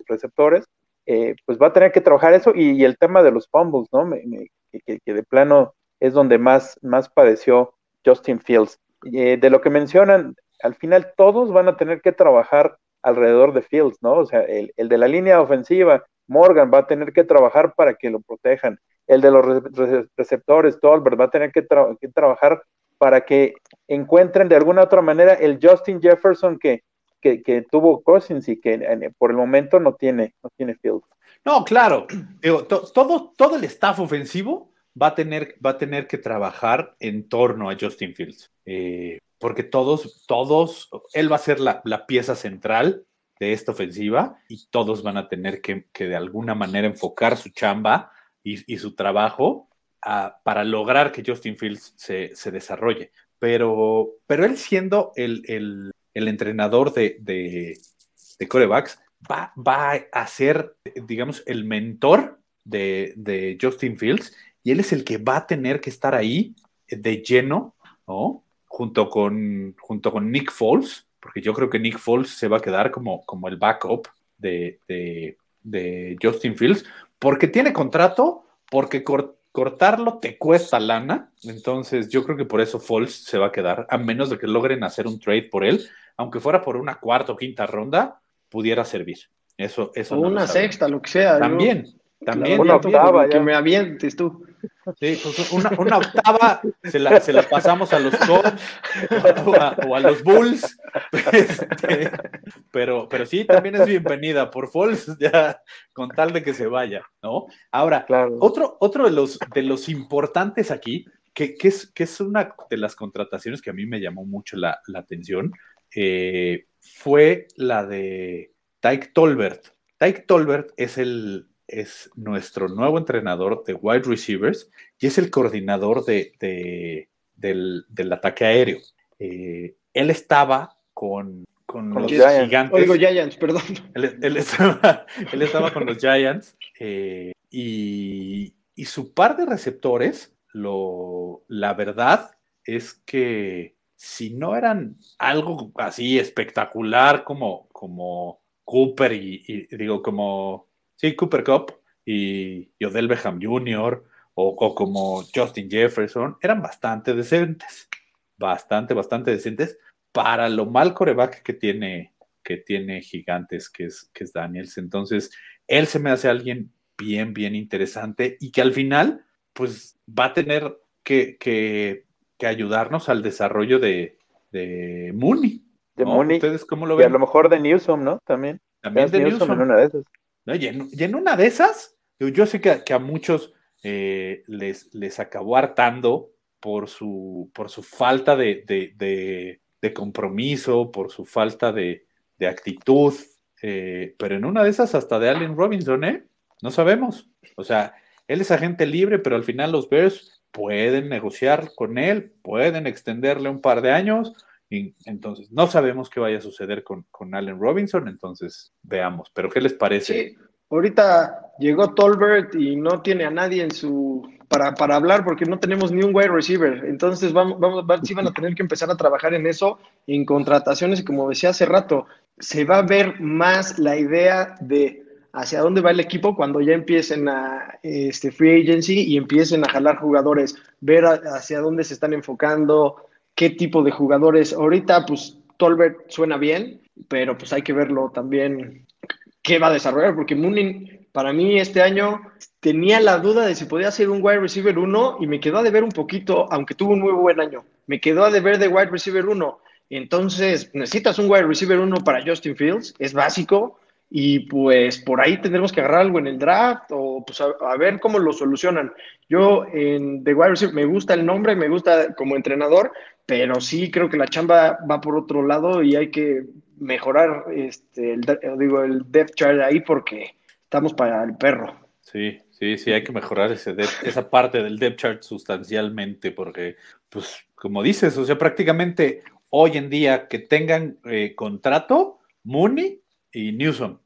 [SPEAKER 7] receptores, eh, pues va a tener que trabajar eso y, el tema de los fumbles, ¿no? Que, que de plano es donde más, más padeció Justin Fields. Eh, de lo que mencionan, al final todos van a tener que trabajar alrededor de Fields, ¿no? O sea, el, el de la línea ofensiva, Morgan va a tener que trabajar para que lo protejan. El de los re- re- receptores, Tolbert, va a tener que, tra- que trabajar para que encuentren de alguna otra manera el Justin Jefferson que, que, tuvo Cousins y que por el momento no tiene, no tiene Fields.
[SPEAKER 5] No, claro. [CLEARS THROAT] Digo, to- todo, todo el staff ofensivo va a tener, va a tener que trabajar en torno a Justin Fields. Eh, porque todos, todos, él va a ser la, la pieza central de esta ofensiva y todos van a tener que, que de alguna manera enfocar su chamba y, su trabajo a- para lograr que Justin Fields se, se desarrolle. Pero, pero él siendo el, el- el entrenador de, de, de corebacks, va, va a ser, digamos, el mentor de, de Justin Fields y él es el que va a tener que estar ahí de lleno, ¿no? Junto con, junto con Nick Foles, porque yo creo que Nick Foles se va a quedar como, como el backup de, de, de Justin Fields, porque tiene contrato, porque cor- cortarlo te cuesta lana, entonces yo creo que por eso Foles se va a quedar, a menos de que logren hacer un trade por él, aunque fuera por una cuarta o quinta ronda, pudiera servir. Eso, eso
[SPEAKER 6] O
[SPEAKER 5] no
[SPEAKER 6] una sexta, lo que sea. yo-
[SPEAKER 5] También, también.
[SPEAKER 7] Una octava,
[SPEAKER 6] que me avientes tú.
[SPEAKER 5] Sí, pues una, una octava se la, se la pasamos a los Cubs o a, o a los Bulls. Este, pero, pero sí, también es bienvenida por Foles, ya con tal de que se vaya, ¿no? Ahora,
[SPEAKER 7] Claro.
[SPEAKER 5] otro, otro de, los, de los importantes aquí, que, que es, que es una de las contrataciones que a mí me llamó mucho la, la atención, eh, fue la de Tyke Tolbert. Tyke Tolbert es, el, es nuestro nuevo entrenador de wide receivers y es el coordinador de, de- del, del ataque aéreo. Eh, él estaba con, con
[SPEAKER 7] Con
[SPEAKER 5] los
[SPEAKER 7] los Giants.
[SPEAKER 5] gigantes.
[SPEAKER 6] Oigo Giants, perdón.
[SPEAKER 5] Él, él estaba, [LAUGHS] él estaba con los Giants eh, y, y su par de receptores, lo, la verdad es que si no eran algo así espectacular como, como Cooper y, y digo como, sí, Cooper Cup y, y Odell Beckham Jr. O, o como Justin Jefferson, eran bastante decentes, bastante, bastante decentes para lo mal coreback que tiene que tiene gigantes, que es, que es Daniels. Entonces, él se me hace alguien bien, bien interesante y que al final, pues va a tener que, que, que ayudarnos al desarrollo de, de Mooney.
[SPEAKER 7] De. Mooney.
[SPEAKER 5] ¿Ustedes cómo lo
[SPEAKER 7] Y a
[SPEAKER 5] ven?
[SPEAKER 7] lo mejor de Newsom, ¿no? También.
[SPEAKER 5] También de
[SPEAKER 7] Newsom
[SPEAKER 5] Newsom.
[SPEAKER 7] en una de esas.
[SPEAKER 5] ¿No? Y, en, una de esas, yo, sé que, a- muchos eh, les, les acabó hartando por su, por su falta de, de- de- de compromiso, por su falta de, de actitud, eh, pero en una de esas hasta de Allen Robinson, ¿eh? No sabemos. O sea, él es agente libre, pero al final los Bears pueden negociar con él, pueden extenderle un par de años. Entonces, no sabemos qué vaya a suceder con, con Allen Robinson, entonces veamos. Pero, ¿qué les parece?
[SPEAKER 6] Ahorita llegó Tolbert y no tiene a nadie en su para, para hablar porque no tenemos ni un wide receiver. Entonces vamos, vamos, va- sí van a tener que empezar a trabajar en eso, en contrataciones, y como decía hace rato, se va a ver más la idea de hacia dónde va el equipo cuando ya empiecen a este free agency y empiecen a jalar jugadores, ver hacia dónde se están enfocando, qué tipo de jugadores. Ahorita, pues, Tolbert suena bien, pero pues hay que verlo también qué va a desarrollar, porque Mooney, para mí este año tenía la duda de si podía ser un wide receiver 1 y me quedó a deber un poquito, aunque tuvo un muy buen año, me quedó a deber de wide receiver 1. Entonces, necesitas un wide receiver uno para Justin Fields, es básico, y pues por ahí tendremos que agarrar algo en el draft o pues a, a ver cómo lo solucionan. Yo en The Wide Receiver me gusta el nombre, me gusta como entrenador, pero sí creo que la chamba va por otro lado y hay que mejorar este, el, digo, el depth chart ahí porque estamos para el perro.
[SPEAKER 5] Sí, sí, sí, hay que mejorar ese depth- esa parte del depth chart sustancialmente, porque, pues, como dices, o sea, prácticamente hoy en día que tengan eh, contrato, Mooney y Newsom.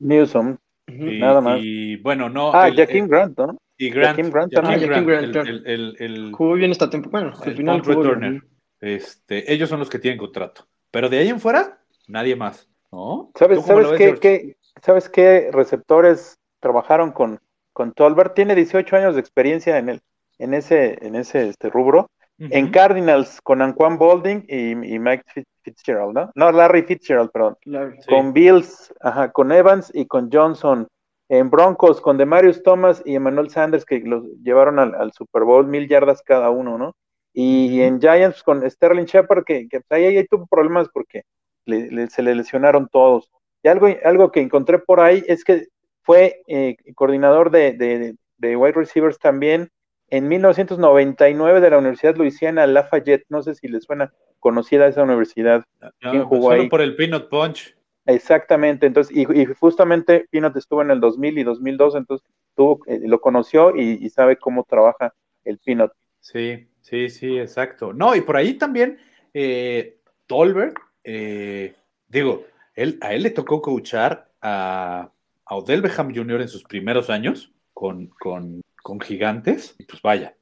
[SPEAKER 7] Newsom.
[SPEAKER 5] Y,
[SPEAKER 7] Nada más.
[SPEAKER 5] y, bueno, no.
[SPEAKER 7] Ah,
[SPEAKER 5] el-
[SPEAKER 7] Jaquim Grant, ¿no?
[SPEAKER 5] y Grant.
[SPEAKER 7] Jaquim Grant
[SPEAKER 5] Jaquim
[SPEAKER 7] también.
[SPEAKER 6] Jaquim Grant,
[SPEAKER 5] el- el- el- el-
[SPEAKER 6] Jugó bien esta temporada. Bueno, al
[SPEAKER 5] el
[SPEAKER 6] final jugó bien.
[SPEAKER 5] Este, ellos son los que tienen contrato. Pero de ahí en fuera, nadie más. ¿No?
[SPEAKER 7] ¿Sabes,
[SPEAKER 5] ¿Tú cómo lo
[SPEAKER 7] sabes,
[SPEAKER 5] ves,
[SPEAKER 7] qué, ¿Sabes qué receptores trabajaron con, con Tolbert? Tiene 18 años de experiencia en, el, en ese, en ese este, rubro. En. Cardinals con Anquan Bolding y, y Mike Fitz- Fitzgerald, ¿no? No, Larry Fitzgerald, perdón.
[SPEAKER 5] Sí.
[SPEAKER 7] Con Bills, ajá, con Evans y con Johnson. En Broncos con Demarius Thomas y Emmanuel Sanders que los llevaron al, al Super Bowl, mil yardas cada uno, ¿no? Y en Giants con Sterling Shepard que, que ahí, ahí tuvo problemas porque le- le- se le lesionaron todos. Y algo, algo que encontré por ahí es que fue eh, coordinador de, de- de wide receivers también en 1999 de la Universidad Louisiana Lafayette. No sé si les suena conocida esa universidad. ¿quién jugó ahí?
[SPEAKER 5] por el Peanut Punch.
[SPEAKER 7] Exactamente, entonces, y, y justamente Pinot estuvo en el 2000 y 2002, entonces tuvo, eh, lo conoció y, y sabe cómo trabaja el Pinot.
[SPEAKER 5] Sí, sí, sí, exacto. No, y por ahí también, eh, Tolbert, eh, digo, él, a él le tocó coachar a, a Odell Beckham Jr. en sus primeros años con, con, con gigantes. Y pues vaya,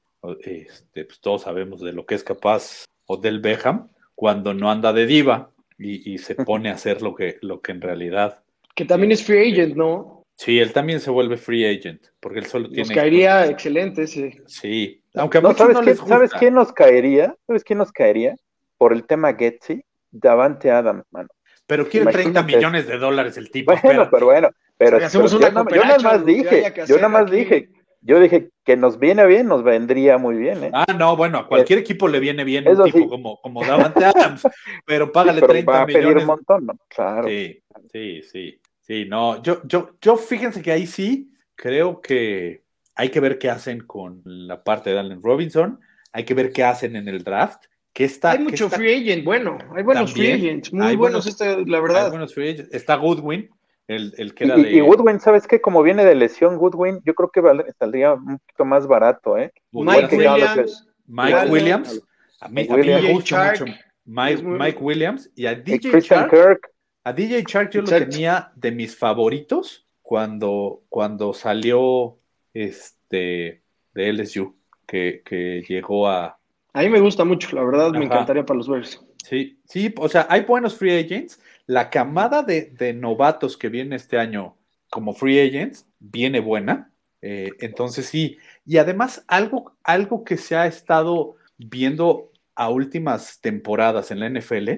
[SPEAKER 5] este, pues todos sabemos de lo que es capaz Odell Beckham cuando no anda de diva y, y se pone a hacer lo que, lo que en realidad.
[SPEAKER 6] Que también es free agent, ¿no?
[SPEAKER 5] Sí, él también se vuelve free agent, porque él solo
[SPEAKER 6] Nos
[SPEAKER 5] tiene.
[SPEAKER 6] caería excelente ese.
[SPEAKER 5] Sí, aunque a
[SPEAKER 7] No, ¿sabes,
[SPEAKER 5] no
[SPEAKER 7] qué-
[SPEAKER 5] les gusta.
[SPEAKER 7] ¿Sabes quién nos caería? ¿Sabes quién nos caería? Por el tema Getsy, Davante Adams, mano.
[SPEAKER 5] Pero quiere 30
[SPEAKER 7] Imagínate.
[SPEAKER 5] millones de dólares el tipo.
[SPEAKER 7] Bueno,
[SPEAKER 5] espérate.
[SPEAKER 7] pero bueno, pero,
[SPEAKER 6] Oye, hacemos
[SPEAKER 7] pero
[SPEAKER 6] una
[SPEAKER 7] yo, nada- yo
[SPEAKER 6] cooperacha,
[SPEAKER 7] nada más dije, yo nada más
[SPEAKER 6] aquí.
[SPEAKER 7] dije, yo dije que nos viene bien, nos vendría muy bien, ¿eh?
[SPEAKER 5] Ah, no, bueno, a cualquier equipo le viene bien un tipo
[SPEAKER 7] sí.
[SPEAKER 5] como, como Davante Adams, pero [LAUGHS] págale
[SPEAKER 7] Sí, pero
[SPEAKER 5] 30
[SPEAKER 7] va a pedir un montón, ¿no? Claro.
[SPEAKER 5] Sí, sí, sí. Sí, no, yo, yo, yo fíjense que ahí sí creo que hay que ver qué hacen con la parte de Allen Robinson, hay que ver qué hacen en el draft, que está,
[SPEAKER 6] Hay
[SPEAKER 5] que
[SPEAKER 6] mucho
[SPEAKER 5] está-
[SPEAKER 6] free agent, bueno, hay buenos
[SPEAKER 5] También,
[SPEAKER 6] free agents, muy
[SPEAKER 5] hay
[SPEAKER 6] buenos,
[SPEAKER 5] buenos-
[SPEAKER 6] este, la
[SPEAKER 5] hay
[SPEAKER 6] verdad.
[SPEAKER 5] buenos free agents. está Goodwin, el, el que era
[SPEAKER 7] y-
[SPEAKER 5] de
[SPEAKER 7] y Goodwin, ¿sabes qué? Como viene de lesión Goodwin, yo creo que saldría un poquito más barato, ¿eh?
[SPEAKER 6] Mike Williams,
[SPEAKER 5] Mike Williams, a mí, a mí
[SPEAKER 7] Williams.
[SPEAKER 5] me gusta mucho Mike, Williams y a DJ
[SPEAKER 7] Christian
[SPEAKER 5] Chark,
[SPEAKER 7] Kirk,
[SPEAKER 5] a DJ Chark yo lo tenía de mis favoritos cuando, cuando salió este de LSU, que, que llegó a,
[SPEAKER 6] a mí me gusta mucho, la verdad, me encantaría para los Bears.
[SPEAKER 5] Sí, sí, o sea, hay buenos free agents. La camada de, de novatos que viene este año como free agents viene buena. Eh, entonces sí, y además algo, algo que se ha estado viendo a últimas temporadas en la NFL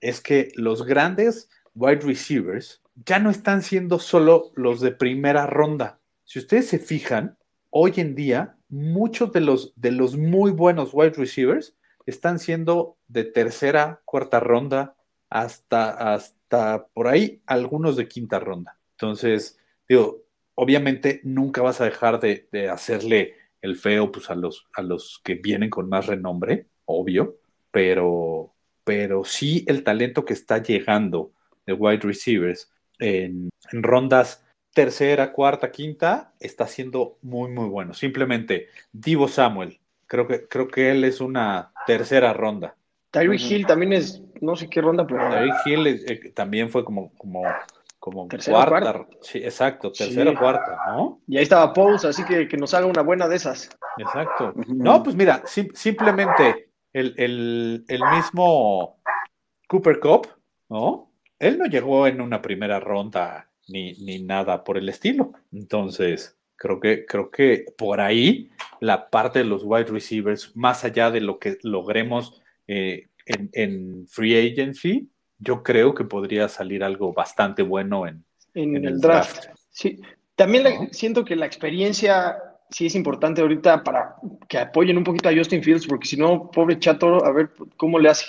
[SPEAKER 5] es que los grandes wide receivers ya no están siendo solo los de primera ronda. Si ustedes se fijan, hoy en día muchos de los, de los muy buenos wide receivers están siendo de tercera, cuarta ronda, hasta, hasta por ahí algunos de quinta ronda. Entonces, digo, obviamente nunca vas a dejar de, de hacerle el feo pues, a, los, a los que vienen con más renombre, obvio, pero, pero sí el talento que está llegando de wide receivers en, en rondas tercera, cuarta, quinta, está siendo muy, muy bueno. Simplemente Divo Samuel, creo que, creo que él es una tercera ronda.
[SPEAKER 6] Tyreek
[SPEAKER 7] Ujú.
[SPEAKER 6] Hill también es, no sé qué ronda, pero
[SPEAKER 5] David Hill eh, eh, también fue como, como, como
[SPEAKER 6] Tercera,
[SPEAKER 5] cuarta.
[SPEAKER 6] cuarta.
[SPEAKER 5] Sí, exacto, tercera,
[SPEAKER 6] Sí.
[SPEAKER 5] cuarta, ¿no?
[SPEAKER 6] y ahí estaba Pose, así que que nos haga una buena de esas.
[SPEAKER 5] Exacto. No, pues mira, sim- simplemente el, el- el mismo Cooper Cup, ¿no? Él no llegó en una primera ronda ni, ni nada por el estilo. Entonces, creo que, creo que por ahí la parte de los wide receivers, más allá de lo que logremos eh, en, en free agency, yo creo que podría salir algo bastante bueno en,
[SPEAKER 6] en,
[SPEAKER 5] en
[SPEAKER 6] el draft.
[SPEAKER 5] draft.
[SPEAKER 6] Sí, también siento que la experiencia sí es importante ahorita para que apoyen un poquito a Justin Fields, porque si no, pobre chato, a ver cómo le hace.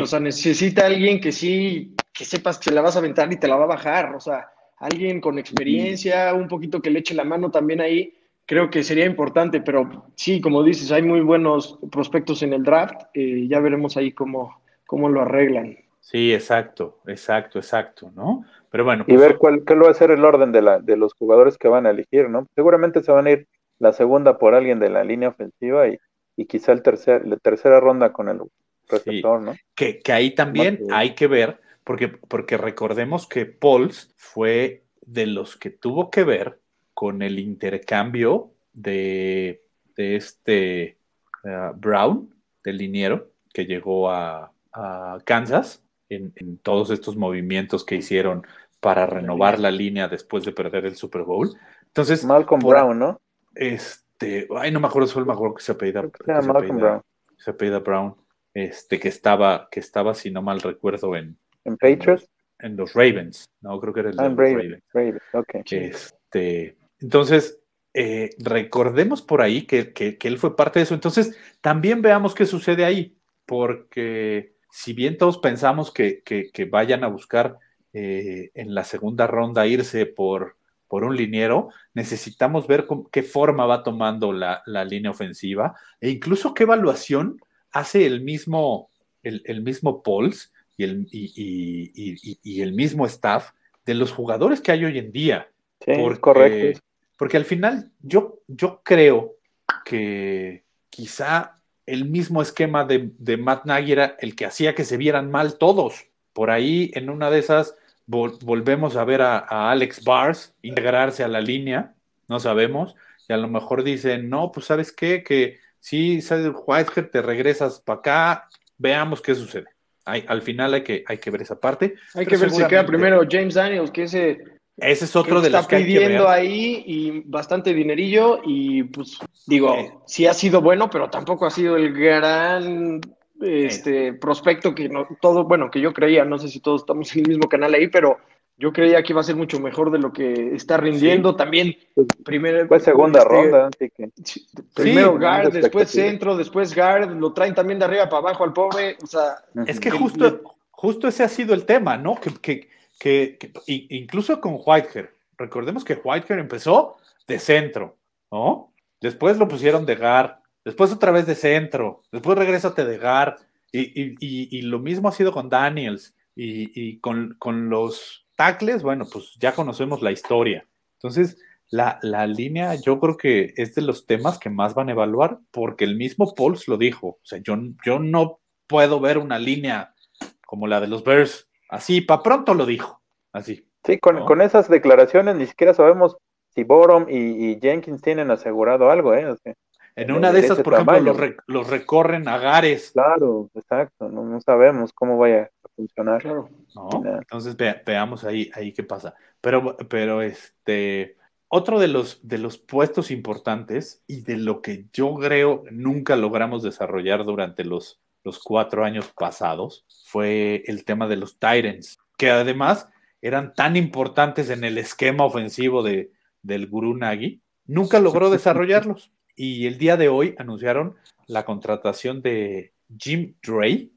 [SPEAKER 6] O sea, necesita alguien que sí, que sepas que se la vas a aventar y te la va a bajar. O sea, alguien con experiencia, un poquito que le eche la mano también ahí, creo que sería importante. Pero sí, como dices, hay muy buenos prospectos en el draft. Eh, ya veremos ahí cómo, cómo lo arreglan.
[SPEAKER 5] Sí, exacto, exacto, exacto, ¿no? Pero bueno.
[SPEAKER 7] y pues, ver cuál, qué va a ser el orden de, la, de los jugadores que van a elegir, ¿no? Seguramente se van a ir la segunda por alguien de la línea ofensiva y, y quizá el tercer, la tercera ronda con el receptor, ¿no?
[SPEAKER 5] Que, que, ahí también hay que ver, porque, porque recordemos que Pauls fue de los que tuvo que ver con el intercambio de, de este uh, Brown, del liniero, que llegó a, a Kansas en, en, todos estos movimientos que hicieron para renovar la línea después de perder el Super Bowl. Entonces,
[SPEAKER 7] Malcolm Brown, ¿no?
[SPEAKER 5] Este, ay, no me acuerdo, solo me acuerdo que se apellida, que se apellida, Brown. Se apellida Brown, este, que estaba, que estaba, si no mal recuerdo, en,
[SPEAKER 7] ¿En Patriots?
[SPEAKER 5] En, los Ravens, no, creo que era el
[SPEAKER 7] ah,
[SPEAKER 5] de
[SPEAKER 7] Ravens. Ravens. Okay.
[SPEAKER 5] Este, entonces, eh, recordemos por ahí que, que, que él fue parte de eso. Entonces, también veamos qué sucede ahí, porque si bien todos pensamos que, que, que vayan a buscar eh, en la segunda ronda irse por, por un liniero, necesitamos ver qué forma va tomando la, la, línea ofensiva e incluso qué evaluación hace el mismo, el, el mismo Pauls y el, y, y, y, el, mismo staff de los jugadores que hay hoy en día.
[SPEAKER 7] Sí, porque, correcto.
[SPEAKER 5] Porque al final yo, yo creo que quizá el mismo esquema de, de Matt Nagy era el que hacía que se vieran mal todos. Por ahí, en una de esas, vol volvemos a ver a, a, Alex Bars integrarse a la línea, no sabemos, y a lo mejor dicen, no, pues sabes qué, que si Whitehead te regresas para acá, veamos qué sucede. Hay, al final hay que, hay que ver esa parte.
[SPEAKER 6] Hay que ver si queda primero James Daniels, que ese
[SPEAKER 5] ese es otro de los
[SPEAKER 6] que está pidiendo ahí y bastante dinerillo y pues digo, eh. sí ha sido bueno, pero tampoco ha sido el gran este eh. prospecto que no todo, bueno, que yo creía, no sé si todos estamos en el mismo canal ahí, pero yo creía que iba a ser mucho mejor de lo que está rindiendo. Sí. También primero
[SPEAKER 7] fue segunda este, ronda, así que
[SPEAKER 6] primero sí, guard, después centro, después guard, lo traen también de arriba para abajo al pobre, o sea,
[SPEAKER 5] es que justo justo ese ha sido el tema, ¿no? Que, que que, que, incluso con Whitehair, recordemos que Whitehair empezó de centro, ¿no? Después lo pusieron de gar, después otra vez de centro, después regrésate de gar, y, y, y, y lo mismo ha sido con Daniels, y, con, con, los tackles, bueno, pues ya conocemos la historia. Entonces, la, la, línea yo creo que es de los temas que más van a evaluar, porque el mismo Pauls lo dijo, o sea, yo, yo no puedo ver una línea como la de los Bears Así, para pronto lo dijo. Así.
[SPEAKER 7] Sí, con, ¿no? con, esas declaraciones ni siquiera sabemos si Borom y, y Jenkins tienen asegurado algo, ¿eh? O sea,
[SPEAKER 5] en una de, de esas, por tamaño. ejemplo, los, re, los, recorren a Gares.
[SPEAKER 7] Claro, exacto. No, no sabemos cómo vaya a funcionar.
[SPEAKER 5] Claro. ¿No? Entonces ve, veamos ahí, ahí qué pasa. Pero, pero este. Otro de los, de los puestos importantes y de lo que yo creo nunca logramos desarrollar durante los, los cuatro años pasados fue el tema de los Titans, que además eran tan importantes en el esquema ofensivo de, del Guru Nagy, nunca logró [LAUGHS] desarrollarlos. Y el día de hoy anunciaron la contratación de Jim Dray.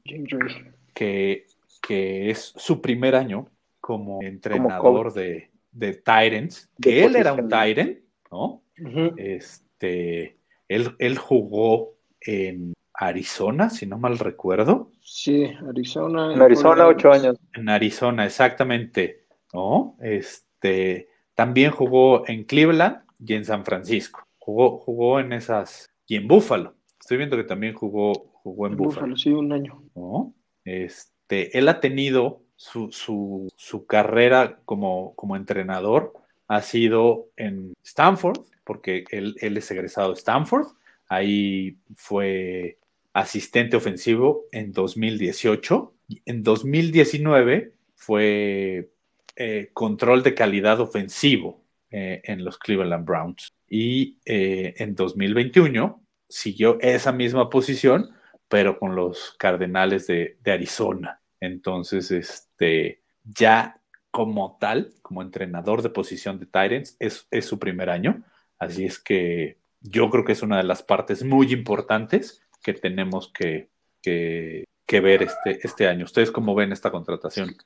[SPEAKER 5] Que, que, es su primer año como entrenador como de, de Titans, que de él era un Titan, ¿no? Uh -huh. Este, él, él jugó en Arizona, si no mal recuerdo.
[SPEAKER 6] Sí, Arizona.
[SPEAKER 7] En Arizona, ocho años.
[SPEAKER 5] En Arizona, exactamente. ¿No? Este, también jugó en Cleveland y en San Francisco. Jugó, jugó en esas. Y en Buffalo. Estoy viendo que también jugó, jugó en, en Buffalo. Buffalo.
[SPEAKER 6] Sí, un año.
[SPEAKER 5] ¿No? Este, él ha tenido su, su, su carrera como, como entrenador, ha sido en Stanford, porque él, él es egresado de Stanford. Ahí fue asistente ofensivo en 2018. En 2019 fue eh, control de calidad ofensivo eh, en los Cleveland Browns. Y eh, en 2021 siguió esa misma posición, pero con los Cardenales de, Arizona. Entonces, este, ya como tal, como entrenador de posición de Titans, es, es su primer año. Así es que yo creo que es una de las partes muy importantes que tenemos que, que, que ver este, este año. ¿Ustedes cómo ven esta contratación?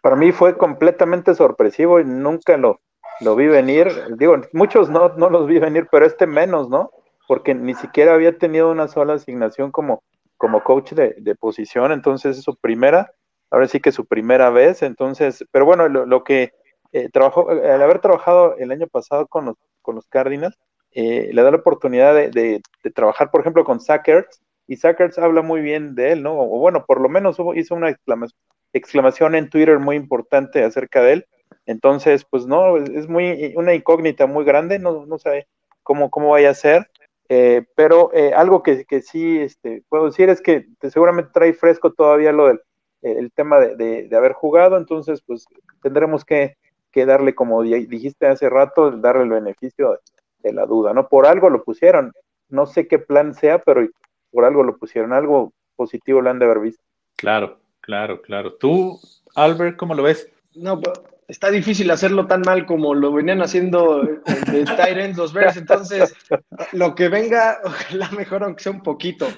[SPEAKER 7] Para mí fue completamente sorpresivo y nunca lo, lo vi venir. Digo, muchos no, no los vi venir, pero este menos, ¿no? Porque ni siquiera había tenido una sola asignación como, como coach de, de posición, entonces es su primera, ahora sí que su primera vez, entonces, pero bueno, lo, que eh, trabajó, al haber trabajado el año pasado con los, con los Cardinals, eh, le da la oportunidad de, de, de, trabajar, por ejemplo, con Sackers, y Sackers habla muy bien de él, ¿no? O bueno, por lo menos hubo, hizo una exclamación, exclamación en Twitter muy importante acerca de él. Entonces, pues no, es muy una incógnita muy grande, no, no sabe cómo, cómo vaya a ser. Eh, pero eh, algo que, que, sí este, puedo decir es que seguramente trae fresco todavía lo del el tema de, de, de, haber jugado, entonces pues tendremos que, que, darle, como dijiste hace rato, darle el beneficio de la duda, ¿no? Por algo lo pusieron, no sé qué plan sea, pero por algo lo pusieron, algo positivo lo han de haber visto.
[SPEAKER 5] Claro, claro, claro. ¿Tú, Albert, cómo lo ves?
[SPEAKER 6] No, está difícil hacerlo tan mal como lo venían haciendo de Tyrants los Bears, entonces lo que venga, ojalá mejor aunque sea un poquito.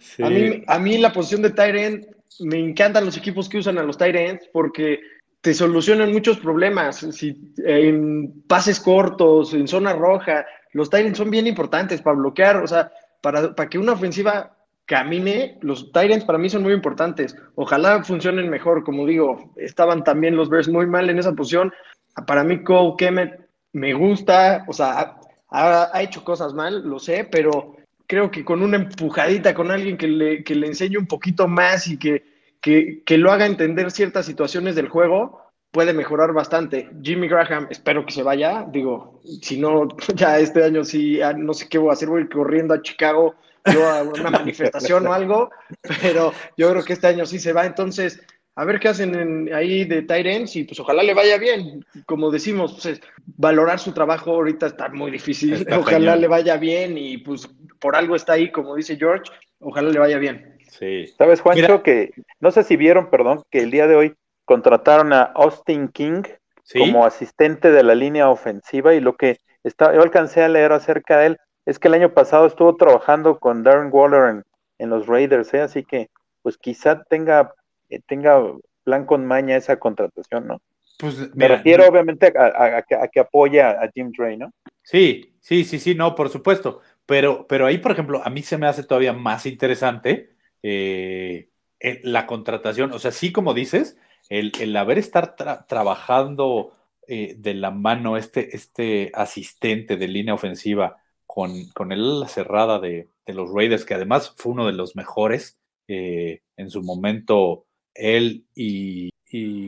[SPEAKER 6] Sí. A, mí, a mí la posición de Tyrant, me encantan los equipos que usan a los Tyrants porque te solucionan muchos problemas. Si, en pases cortos, en zona roja, los Tyrants son bien importantes para bloquear, o sea, para, para que una ofensiva camine, los Tyrants para mí son muy importantes. Ojalá funcionen mejor, como digo, estaban también los Bears muy mal en esa posición. Para mí Cole Kemet me gusta, o sea, ha, hecho cosas mal, lo sé, pero creo que con una empujadita, con alguien que le, que le enseñe un poquito más y que, que, que lo haga entender ciertas situaciones del juego, puede mejorar bastante. Jimmy Graham, espero que se vaya. Digo, si no, [LAUGHS] ya este año sí, no sé qué voy a hacer, voy corriendo a Chicago yo a una manifestación o algo, pero yo creo que este año sí se va. Entonces, a ver qué hacen en, ahí de Tyrants y pues ojalá le vaya bien. Como decimos, pues, valorar su trabajo ahorita está muy difícil. Está ojalá le vaya bien y pues por algo está ahí, como dice George, ojalá le vaya bien.
[SPEAKER 7] Sí. ¿Sabes, Juancho, Mira. que no sé si vieron, perdón, que el día de hoy contrataron a Austin King ¿Sí? como asistente de la línea ofensiva y lo que está, yo alcancé a leer acerca de él es que el año pasado estuvo trabajando con Darren Waller en, en los Raiders, ¿eh? así que pues quizá tenga, eh, tenga plan con maña esa contratación, ¿no?
[SPEAKER 5] Pues,
[SPEAKER 7] mira, Me refiero obviamente a, a, a, a, que apoya a Jim Dre, ¿no?
[SPEAKER 5] Sí, sí, sí, sí, no, por supuesto. Pero, pero ahí, por ejemplo, a mí se me hace todavía más interesante eh, la contratación. O sea, sí, como dices, el, el haber estar tra trabajando eh, de la mano este, este asistente de línea ofensiva con, con el la cerrada de, de, los Raiders, que además fue uno de los mejores eh, en su momento, él y,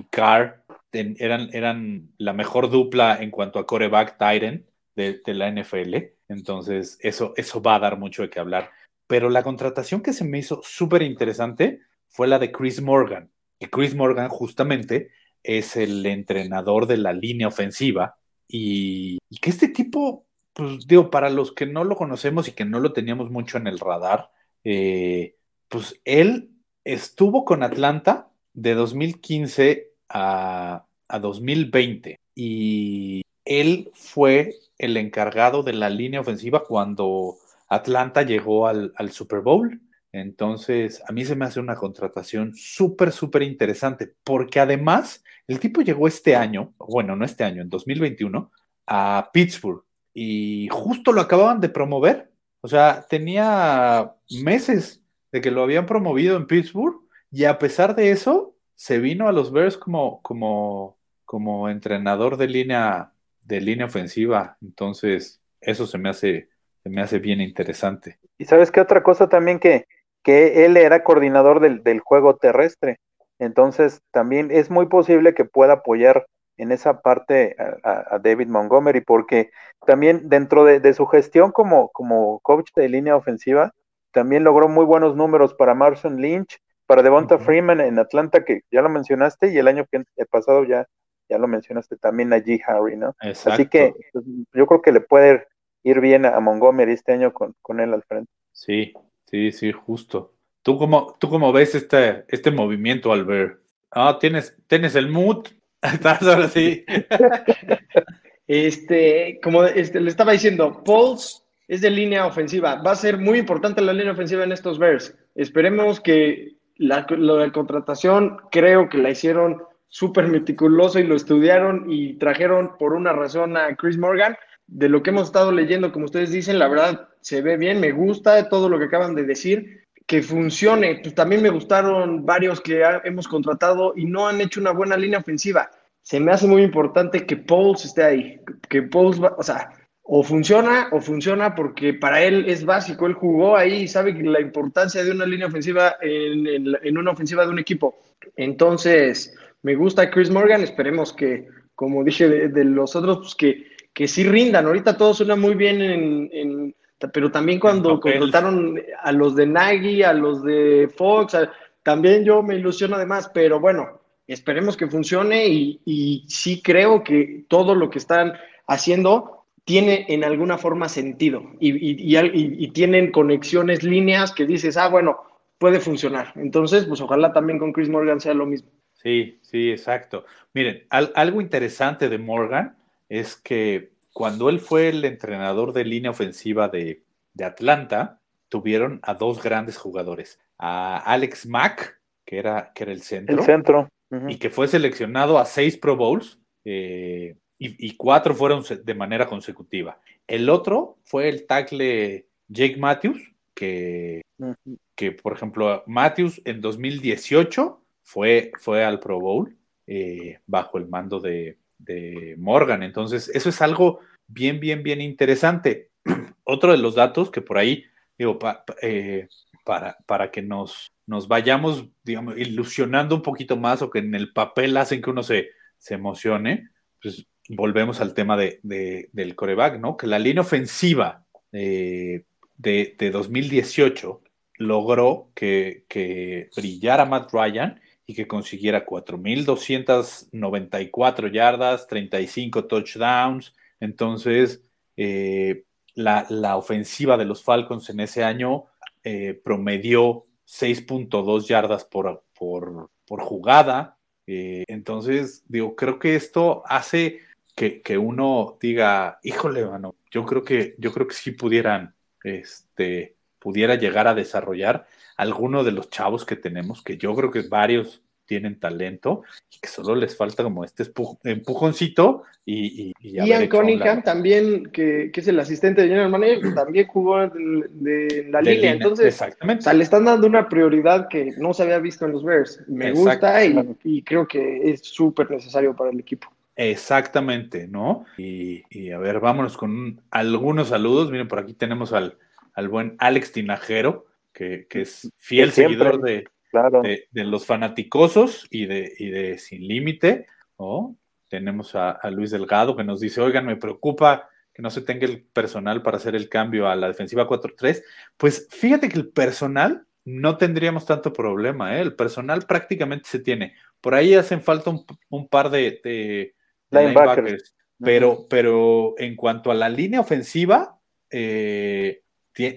[SPEAKER 5] Carr eran, eran la mejor dupla en cuanto a coreback Titan de, de, la NFL. Entonces, eso, eso va a dar mucho de qué hablar. Pero la contratación que se me hizo súper interesante fue la de Chris Morgan. Y Chris Morgan justamente es el entrenador de la línea ofensiva y que este tipo pues digo, para los que no lo conocemos y que no lo teníamos mucho en el radar, eh, pues él estuvo con Atlanta de 2015 a, a 2020 y él fue el encargado de la línea ofensiva cuando Atlanta llegó al, al Super Bowl. Entonces, a mí se me hace una contratación súper, súper interesante, porque además el tipo llegó este año, bueno, no este año, en 2021, a Pittsburgh y justo lo acababan de promover. O sea, tenía meses de que lo habían promovido en Pittsburgh y a pesar de eso, se vino a los Bears como, como, como entrenador de línea, de línea ofensiva. Entonces, eso se me hace, se me hace bien interesante.
[SPEAKER 7] Y sabes qué otra cosa también que, que él era coordinador del, del juego terrestre. Entonces, también es muy posible que pueda apoyar en esa parte a, a, David Montgomery, porque también dentro de, de, su gestión como, como coach de línea ofensiva, también logró muy buenos números para Marson Lynch, para Devonta uh -huh. Freeman en Atlanta, que ya lo mencionaste, y el año que el pasado ya, ya lo mencionaste también a G. Harry, ¿no?
[SPEAKER 5] Exacto.
[SPEAKER 7] Así que pues, yo creo que le puede ir bien a Montgomery este año con, con él al frente.
[SPEAKER 5] Sí, sí, sí, justo. ¿Tú cómo, tú cómo ves este, este movimiento, Albert? Ah, tienes, tienes el mood, Estás ahora sí. [LAUGHS]
[SPEAKER 6] este, como este, le estaba diciendo, Pauls es de línea ofensiva. Va a ser muy importante la línea ofensiva en estos Bears. Esperemos que la, lo de contratación creo que la hicieron súper meticuloso y lo estudiaron y trajeron por una razón a Chris Morgan. De lo que hemos estado leyendo, como ustedes dicen, la verdad se ve bien, me gusta todo lo que acaban de decir, que funcione. Pues también me gustaron varios que hemos contratado y no han hecho una buena línea ofensiva. Se me hace muy importante que Pauls esté ahí, que Pauls, o sea, o funciona o funciona porque para él es básico, él jugó ahí y sabe la importancia de una línea ofensiva en, en una ofensiva de un equipo. Entonces, me gusta Chris Morgan, esperemos que, como dije de, los otros, pues que, que sí rindan. Ahorita todo suena muy bien en, pero también cuando contrataron a los de Nagy, a los de Fox, también yo me ilusiono además, pero bueno, esperemos que funcione y, y sí creo que todo lo que están haciendo tiene en alguna forma sentido y, y, y, tienen conexiones, líneas que dices, ah, bueno, puede funcionar. Entonces, pues ojalá también con Chris Morgan sea lo mismo.
[SPEAKER 5] Sí, sí, exacto. Miren, algo interesante de Morgan es que cuando él fue el entrenador de línea ofensiva de, Atlanta, tuvieron a dos grandes jugadores, a Alex Mack, que era, que era el centro,
[SPEAKER 7] el centro.
[SPEAKER 5] y que fue seleccionado a seis Pro Bowls, eh, y, cuatro fueron de manera consecutiva. El otro fue el tackle Jake Matthews, que, que por ejemplo, Matthews en 2018 fue, fue al Pro Bowl eh, bajo el mando de, Morgan. Entonces, eso es algo bien, bien, bien interesante. [CLEARS THROAT] Otro de los datos que por ahí, digo, eh, para, para que nos, nos vayamos, digamos, ilusionando un poquito más o que en el papel hacen que uno se, se emocione, pues volvemos al tema de, del coreback, ¿no? Que la línea ofensiva de, de 2018 logró que, que brillara Matt Ryan y que consiguiera 4.294 yardas, 35 touchdowns. Entonces, eh, la, ofensiva de los Falcons en ese año eh, promedió 6.2 yardas por, por, jugada. Eh, entonces, digo, creo que esto hace que, que, uno diga, híjole, mano, yo creo que, yo creo que sí pudieran, este, pudiera llegar a desarrollar alguno de los chavos que tenemos, que yo creo que varios tienen talento y que solo les falta como este empujoncito y, y,
[SPEAKER 6] Ian Cunningham también, que, es el asistente de General Manager, también jugó de, la línea, entonces exactamente. le están dando una prioridad que no se había visto en los Bears. Me gusta y, creo que es súper necesario para el equipo.
[SPEAKER 5] Exactamente, ¿no? Y, a ver, vámonos con algunos saludos. Miren, por aquí tenemos al, al buen Alex Tinajero, que, es fiel seguidor de, de, los fanaticosos y de, de Sin Límite. Tenemos a, Luis Delgado que nos dice, oigan, me preocupa que no se tenga el personal para hacer el cambio a la defensiva 4-3. Pues fíjate que el personal no tendríamos tanto problema, ¿eh? el personal prácticamente se tiene. Por ahí hacen falta un, par de, linebackers, pero, pero en cuanto a la línea ofensiva, eh,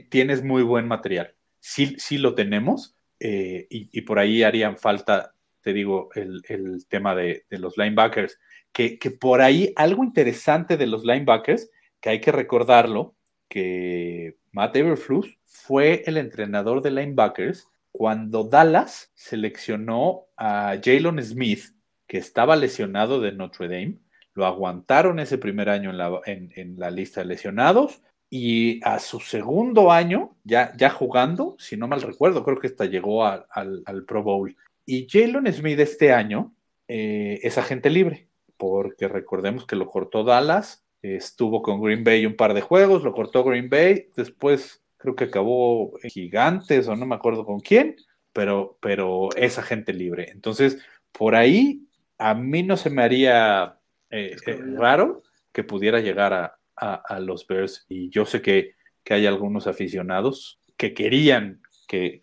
[SPEAKER 5] tienes muy buen material. Sí, sí lo tenemos, eh, y, por ahí harían falta, te digo, el, tema de, los linebackers, que, por ahí algo interesante de los linebackers, que hay que recordarlo, que Matt Everflus fue el entrenador de linebackers cuando Dallas seleccionó a Jalen Smith, que estaba lesionado de Notre Dame, lo aguantaron ese primer año en la, en la lista de lesionados, y a su segundo año, ya, ya jugando, si no mal recuerdo, creo que hasta llegó al, Pro Bowl. Y Jalen Smith este año eh, es agente libre, porque recordemos que lo cortó Dallas, estuvo con Green Bay un par de juegos, lo cortó Green Bay, después creo que acabó en Gigantes o no me acuerdo con quién, pero, pero es agente libre. Entonces, por ahí a mí no se me haría eh, eh, raro que pudiera llegar a, a, los Bears y yo sé que, hay algunos aficionados que querían que,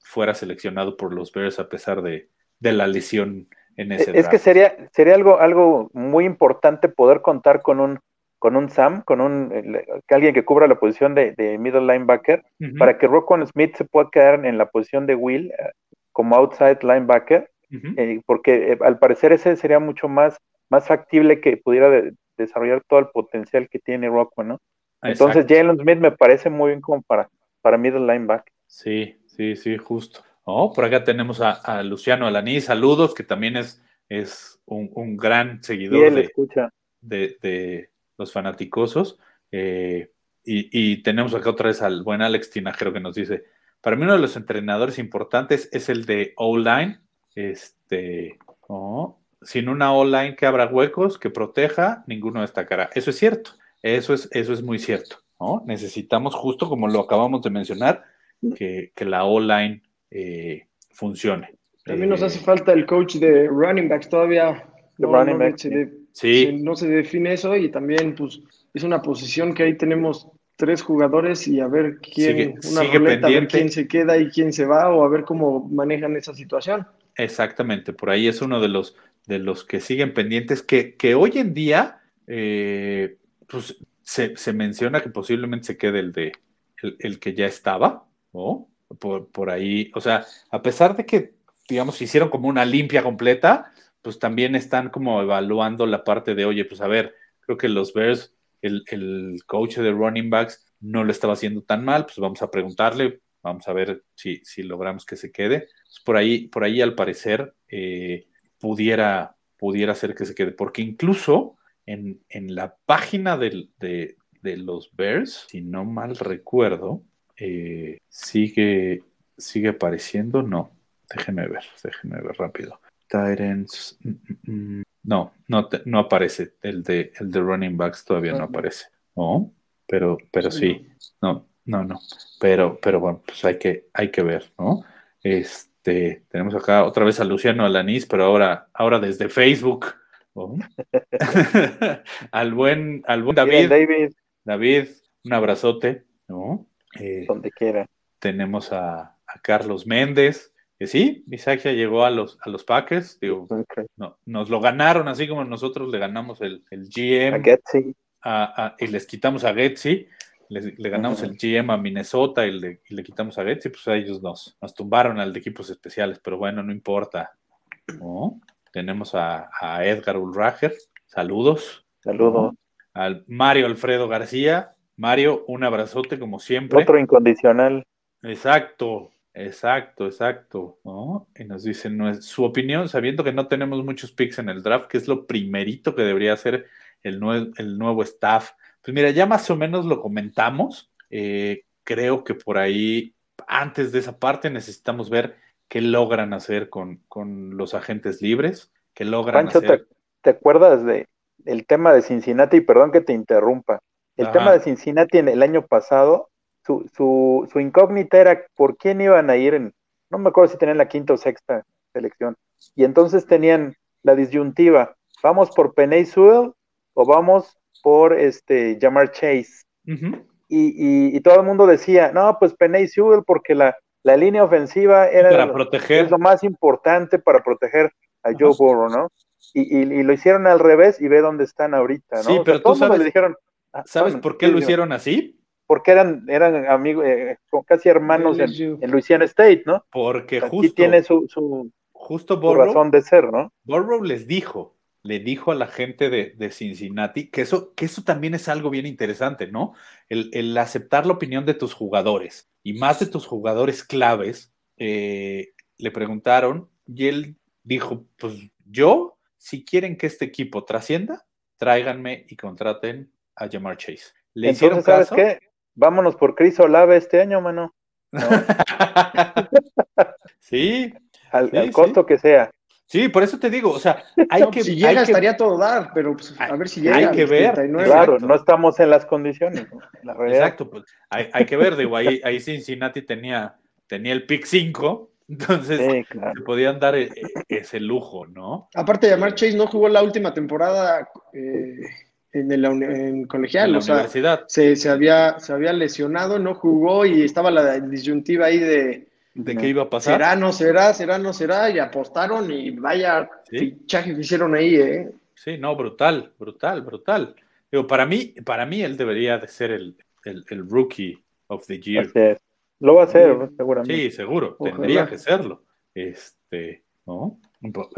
[SPEAKER 5] fuera seleccionado por los Bears a pesar de, la lesión en ese
[SPEAKER 7] Es que sería, sería algo, algo muy importante poder contar con un, con un Sam, con un alguien que cubra la posición de, middle linebacker, para que Rockwell Smith se pueda quedar en la posición de Will eh, como outside linebacker, eh, porque eh, al parecer ese sería mucho más, más factible que pudiera desarrollar todo el potencial que tiene Rockwell, ¿no? Entonces Jalen Smith me parece muy bien como para, para middle linebacker.
[SPEAKER 5] Sí, sí, sí, justo. ¿no? Por acá tenemos a, a Luciano Alaní, saludos, que también es, es un, un gran
[SPEAKER 7] Y
[SPEAKER 5] seguidor
[SPEAKER 7] él
[SPEAKER 5] de,
[SPEAKER 7] escucha.
[SPEAKER 5] de, de los fanaticosos. Eh, y, y tenemos acá otra vez al buen Alex Tinajero que nos dice, para mí uno de los entrenadores importantes es el de O-Line. Este, ¿no? Sin una O-Line que abra huecos, que proteja, ninguno destacará. Eso es cierto, eso es, eso es muy cierto. ¿no? Necesitamos, justo como lo acabamos de mencionar, que, que la O-Line eh, funcione.
[SPEAKER 6] También nos
[SPEAKER 5] Eh,
[SPEAKER 6] hace falta el coach de running backs todavía.
[SPEAKER 7] De
[SPEAKER 6] No,
[SPEAKER 7] running
[SPEAKER 6] no
[SPEAKER 7] backs,
[SPEAKER 6] se
[SPEAKER 7] sí.
[SPEAKER 6] de-
[SPEAKER 5] Sí,
[SPEAKER 6] se- no se define eso y también pues es una posición que ahí tenemos tres jugadores y a ver quién,
[SPEAKER 5] Sigue-
[SPEAKER 6] una
[SPEAKER 5] sigue
[SPEAKER 6] ruleta, a ver quién se queda y quién se va o a ver cómo manejan esa situación.
[SPEAKER 5] Exactamente, por ahí es uno de los, de los que siguen pendientes, que, que hoy en día eh, pues, se, se menciona que posiblemente se quede el de el, el que ya estaba, ¿no? Por, por ahí, o sea, a pesar de que, digamos, hicieron como una limpia completa, pues también están como evaluando la parte de, oye, pues a ver, creo que los Bears, el, el coach de running backs no lo estaba haciendo tan mal, pues vamos a preguntarle, vamos a ver si, si logramos que se quede. Pues por ahí, por ahí al parecer eh, pudiera, pudiera ser que se quede, porque incluso en, en la página del- de, de los Bears, si no mal recuerdo, eh, sigue, sigue apareciendo, no, déjenme ver, déjenme ver rápido. Titans, mm, mm, mm, no, no, te- no aparece, el de, el de running backs todavía no aparece, ¿no? Pero, pero
[SPEAKER 6] Sí,
[SPEAKER 5] sí, no, no, no. Pero, pero bueno, pues hay que, hay que ver, ¿no? Este, tenemos acá otra vez a Luciano Alanís, pero ahora, ahora desde Facebook. ¿no? [LAUGHS] al buen, al buen
[SPEAKER 7] David,
[SPEAKER 5] David,
[SPEAKER 7] David,
[SPEAKER 5] David, un abrazote, ¿no? Eh,
[SPEAKER 7] donde quiera.
[SPEAKER 5] tenemos a, a Carlos Méndez, que sí, Isaac ya llegó a los, a los Packers, digo, no, nos lo ganaron así como nosotros le ganamos el, el GM
[SPEAKER 7] A Getsy.
[SPEAKER 5] a- y les quitamos a Getsi, le, ganamos el GM a Minnesota y le, y le quitamos a Getsi, pues a ellos nos, nos tumbaron al de equipos especiales, pero bueno, no importa. ¿no? Tenemos a, a Edgar Ulrager, saludos.
[SPEAKER 7] Saludos.
[SPEAKER 5] Al Mario Alfredo García. Mario, un abrazote como siempre.
[SPEAKER 7] Otro incondicional.
[SPEAKER 5] Exacto, exacto, exacto. ¿no? Y nos dicen no es- su opinión, sabiendo que no tenemos muchos picks en el draft, que es lo primerito que debería hacer el, nue- el nuevo staff. Pues mira, ya más o menos lo comentamos. Eh, creo que por ahí, antes de esa parte, necesitamos ver qué logran hacer con, con los agentes libres, qué logran
[SPEAKER 7] Pancho, ¿te,
[SPEAKER 5] hacer.
[SPEAKER 7] te acuerdas de el tema de Cincinnati? Perdón que te interrumpa. El
[SPEAKER 5] Ajá.
[SPEAKER 7] tema de Cincinnati en el año pasado, su, su, su incógnita era por quién iban a ir en, no me acuerdo si tenían la quinta o sexta selección. Y entonces tenían la disyuntiva, ¿vamos por Penay Sewell o vamos por este Jamar Chase?
[SPEAKER 5] Ujú.
[SPEAKER 7] Y, y, y todo el mundo decía, no, pues Penay Sewell porque la, la línea ofensiva era
[SPEAKER 5] Para
[SPEAKER 7] lo-
[SPEAKER 5] proteger.
[SPEAKER 7] es lo más importante para proteger a Joe
[SPEAKER 5] Ajá.
[SPEAKER 7] Burrow, ¿no? Y, y, y lo hicieron al revés y ve dónde están ahorita, ¿no?
[SPEAKER 5] Sí,
[SPEAKER 7] O sea,
[SPEAKER 5] pero tú sabes-
[SPEAKER 7] le dijeron, ah,
[SPEAKER 5] ¿Sabes por qué
[SPEAKER 7] sí,
[SPEAKER 5] lo hicieron así?
[SPEAKER 7] Porque eran, eran amigos, eh, casi hermanos en, en Louisiana State, ¿no?
[SPEAKER 5] Porque
[SPEAKER 7] Aquí
[SPEAKER 5] justo,
[SPEAKER 7] tiene su, su,
[SPEAKER 5] justo
[SPEAKER 7] su
[SPEAKER 5] Burrow,
[SPEAKER 7] razón de ser, ¿no?
[SPEAKER 5] Burrow les dijo, le dijo a la gente de, de Cincinnati que eso, que eso también es algo bien interesante, ¿no? El, el aceptar la opinión de tus jugadores y más de tus jugadores claves, eh, le preguntaron y él dijo, pues yo, si quieren que este equipo trascienda, tráiganme y contraten a Jamar Chase. ¿Le hicieron
[SPEAKER 7] Entonces, ¿sabes
[SPEAKER 5] caso?
[SPEAKER 7] qué? Vámonos por Chris Olave este año, mano. [LAUGHS] ¿no?
[SPEAKER 5] sí,
[SPEAKER 7] Al,
[SPEAKER 5] Sí,
[SPEAKER 7] al
[SPEAKER 5] sí.
[SPEAKER 7] costo que sea.
[SPEAKER 5] Sí, por eso te digo, o sea, hay
[SPEAKER 6] No,
[SPEAKER 5] que...
[SPEAKER 6] pues, si
[SPEAKER 5] hay
[SPEAKER 6] llega
[SPEAKER 5] que-
[SPEAKER 6] estaría todo dar, pero pues, a
[SPEAKER 5] Hay-
[SPEAKER 6] ver si llega.
[SPEAKER 5] hay
[SPEAKER 6] a
[SPEAKER 5] que ver,
[SPEAKER 6] 39.
[SPEAKER 7] Claro,
[SPEAKER 5] Exacto.
[SPEAKER 7] no estamos en las condiciones. ¿no? La realidad.
[SPEAKER 5] Exacto, pues hay, hay que ver, digo, ahí, ahí Cincinnati tenía, tenía el pick 5, entonces
[SPEAKER 7] Sí, claro.
[SPEAKER 5] se podían dar e- e- ese lujo, ¿no?
[SPEAKER 6] Aparte, Llamar Chase no jugó la última temporada eh, en, el, en colegial,
[SPEAKER 5] En la
[SPEAKER 6] o sea,
[SPEAKER 5] universidad,
[SPEAKER 6] se, se había, se había lesionado, no jugó y estaba la disyuntiva ahí de
[SPEAKER 5] ¿de qué iba a pasar?
[SPEAKER 6] será, no será, será, no será, y apostaron y vaya
[SPEAKER 5] Sí.
[SPEAKER 6] fichaje que hicieron ahí, ¿eh?
[SPEAKER 5] Sí, no, brutal, brutal, brutal. Digo, para mí, para mí él debería de ser el, el, el rookie of the year.
[SPEAKER 7] Así. Lo va a hacer, seguramente.
[SPEAKER 5] Sí, seguro,
[SPEAKER 6] Ojalá.
[SPEAKER 5] tendría que serlo. Este, ¿no?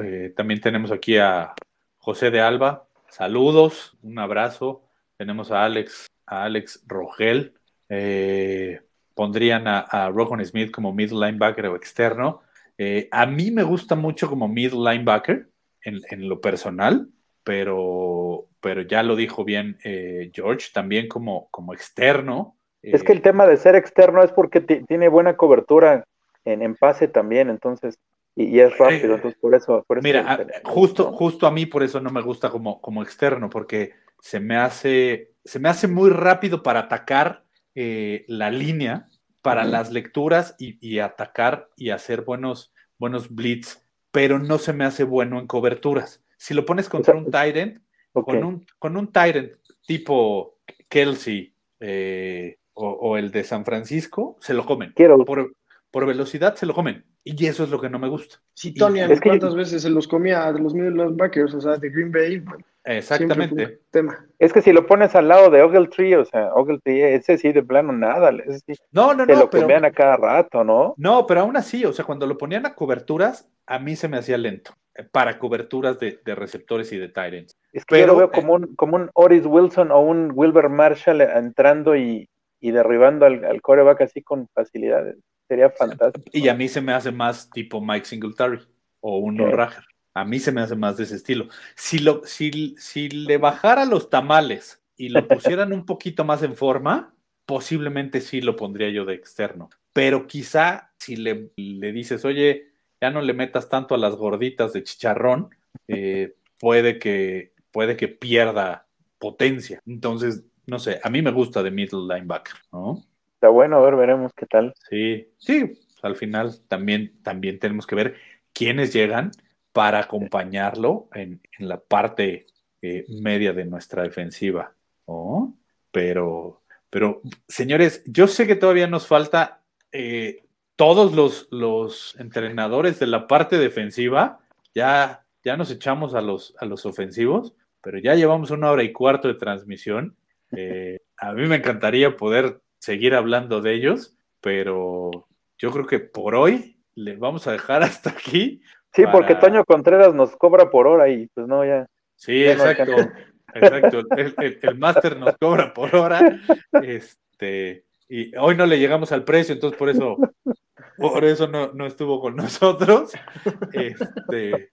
[SPEAKER 5] Eh, también tenemos aquí a José de Alba. Saludos, un abrazo. Tenemos a Alex, a Alex Rogel. Eh, pondrían a, a Rohan Smith como middle linebacker o externo. Eh, a mí me gusta mucho como middle linebacker en, en lo personal, pero, pero ya lo dijo bien eh, George, también como, como externo.
[SPEAKER 7] Es que el
[SPEAKER 5] eh,
[SPEAKER 7] tema de ser externo es porque ti- tiene buena cobertura en, en pase también, entonces, y, y es rápido, entonces por eso. Por eso
[SPEAKER 5] Mira, a-
[SPEAKER 7] se-
[SPEAKER 5] justo, justo a mí por eso no me gusta como, como externo, porque se me hace, se me hace muy rápido para atacar eh, la línea, para las lecturas y, y atacar y hacer buenos, buenos blitz, pero no se me hace bueno en coberturas. Si lo pones contra
[SPEAKER 7] sea,
[SPEAKER 5] un Tyrant,
[SPEAKER 7] Ok.
[SPEAKER 5] con un, con un Tyrant tipo Kelsey eh, o, o el de San Francisco, se lo comen.
[SPEAKER 7] Quiero-
[SPEAKER 5] Por, por velocidad se lo comen. Y eso es lo que no me gusta.
[SPEAKER 6] Si Tonian,
[SPEAKER 7] Es que-
[SPEAKER 6] ¿cuántas veces se los comía de los linebackers? O sea, de Green Bay.
[SPEAKER 5] Exactamente.
[SPEAKER 6] tema.
[SPEAKER 7] Es que si lo pones al lado de Ogletree, o sea, Ogletree, ese sí, de plano nada, ese sí,
[SPEAKER 5] No, no,
[SPEAKER 7] te
[SPEAKER 5] no,
[SPEAKER 7] lo
[SPEAKER 5] pero,
[SPEAKER 7] comían a cada rato, ¿no?
[SPEAKER 5] no, pero aún así, o sea, cuando lo ponían a coberturas, a mí se me hacía lento eh, para coberturas de, de receptores y de Tyrants.
[SPEAKER 7] Es que yo
[SPEAKER 5] Pero,
[SPEAKER 7] lo veo
[SPEAKER 5] eh,
[SPEAKER 7] como un, como un Oris Wilson o un Wilber Marshall entrando y, y derribando al, al coreback así con facilidades. Sería fantástico.
[SPEAKER 5] Y a mí se me hace más tipo Mike Singletary o un
[SPEAKER 7] Ok.
[SPEAKER 5] Rager. A mí se me hace más de ese estilo. Si, lo, si, si le bajara los tamales y lo [LAUGHS] pusieran un poquito más en forma, posiblemente sí lo pondría yo de externo. Pero quizá si le, le dices, oye, ya no le metas tanto a las gorditas de chicharrón, eh, puede, que, puede que pierda potencia. Entonces, no sé, a mí me gusta de middle linebacker, ¿no?
[SPEAKER 7] Bueno, a ver, veremos qué tal.
[SPEAKER 5] Sí, sí, al final también, también tenemos que ver quiénes llegan para acompañarlo en, en la parte eh, media de nuestra defensiva. Pero, pero, señores, yo sé que todavía nos falta eh, todos los, los entrenadores de la parte defensiva, ya, ya nos echamos a los, a los ofensivos, pero ya llevamos una hora y cuarto de transmisión. Eh, a mí me encantaría poder seguir hablando de ellos, pero yo creo que por hoy le vamos a dejar [LAUGHS] hasta aquí.
[SPEAKER 7] Sí,
[SPEAKER 5] Para-
[SPEAKER 7] porque Toño Contreras nos cobra por hora y pues no, ya.
[SPEAKER 5] Sí,
[SPEAKER 7] Ya
[SPEAKER 5] exacto. Exacto. [LAUGHS] El, el- el máster nos cobra por hora. Este, y hoy no le llegamos al precio, entonces por eso, por eso no, no estuvo con nosotros. Este,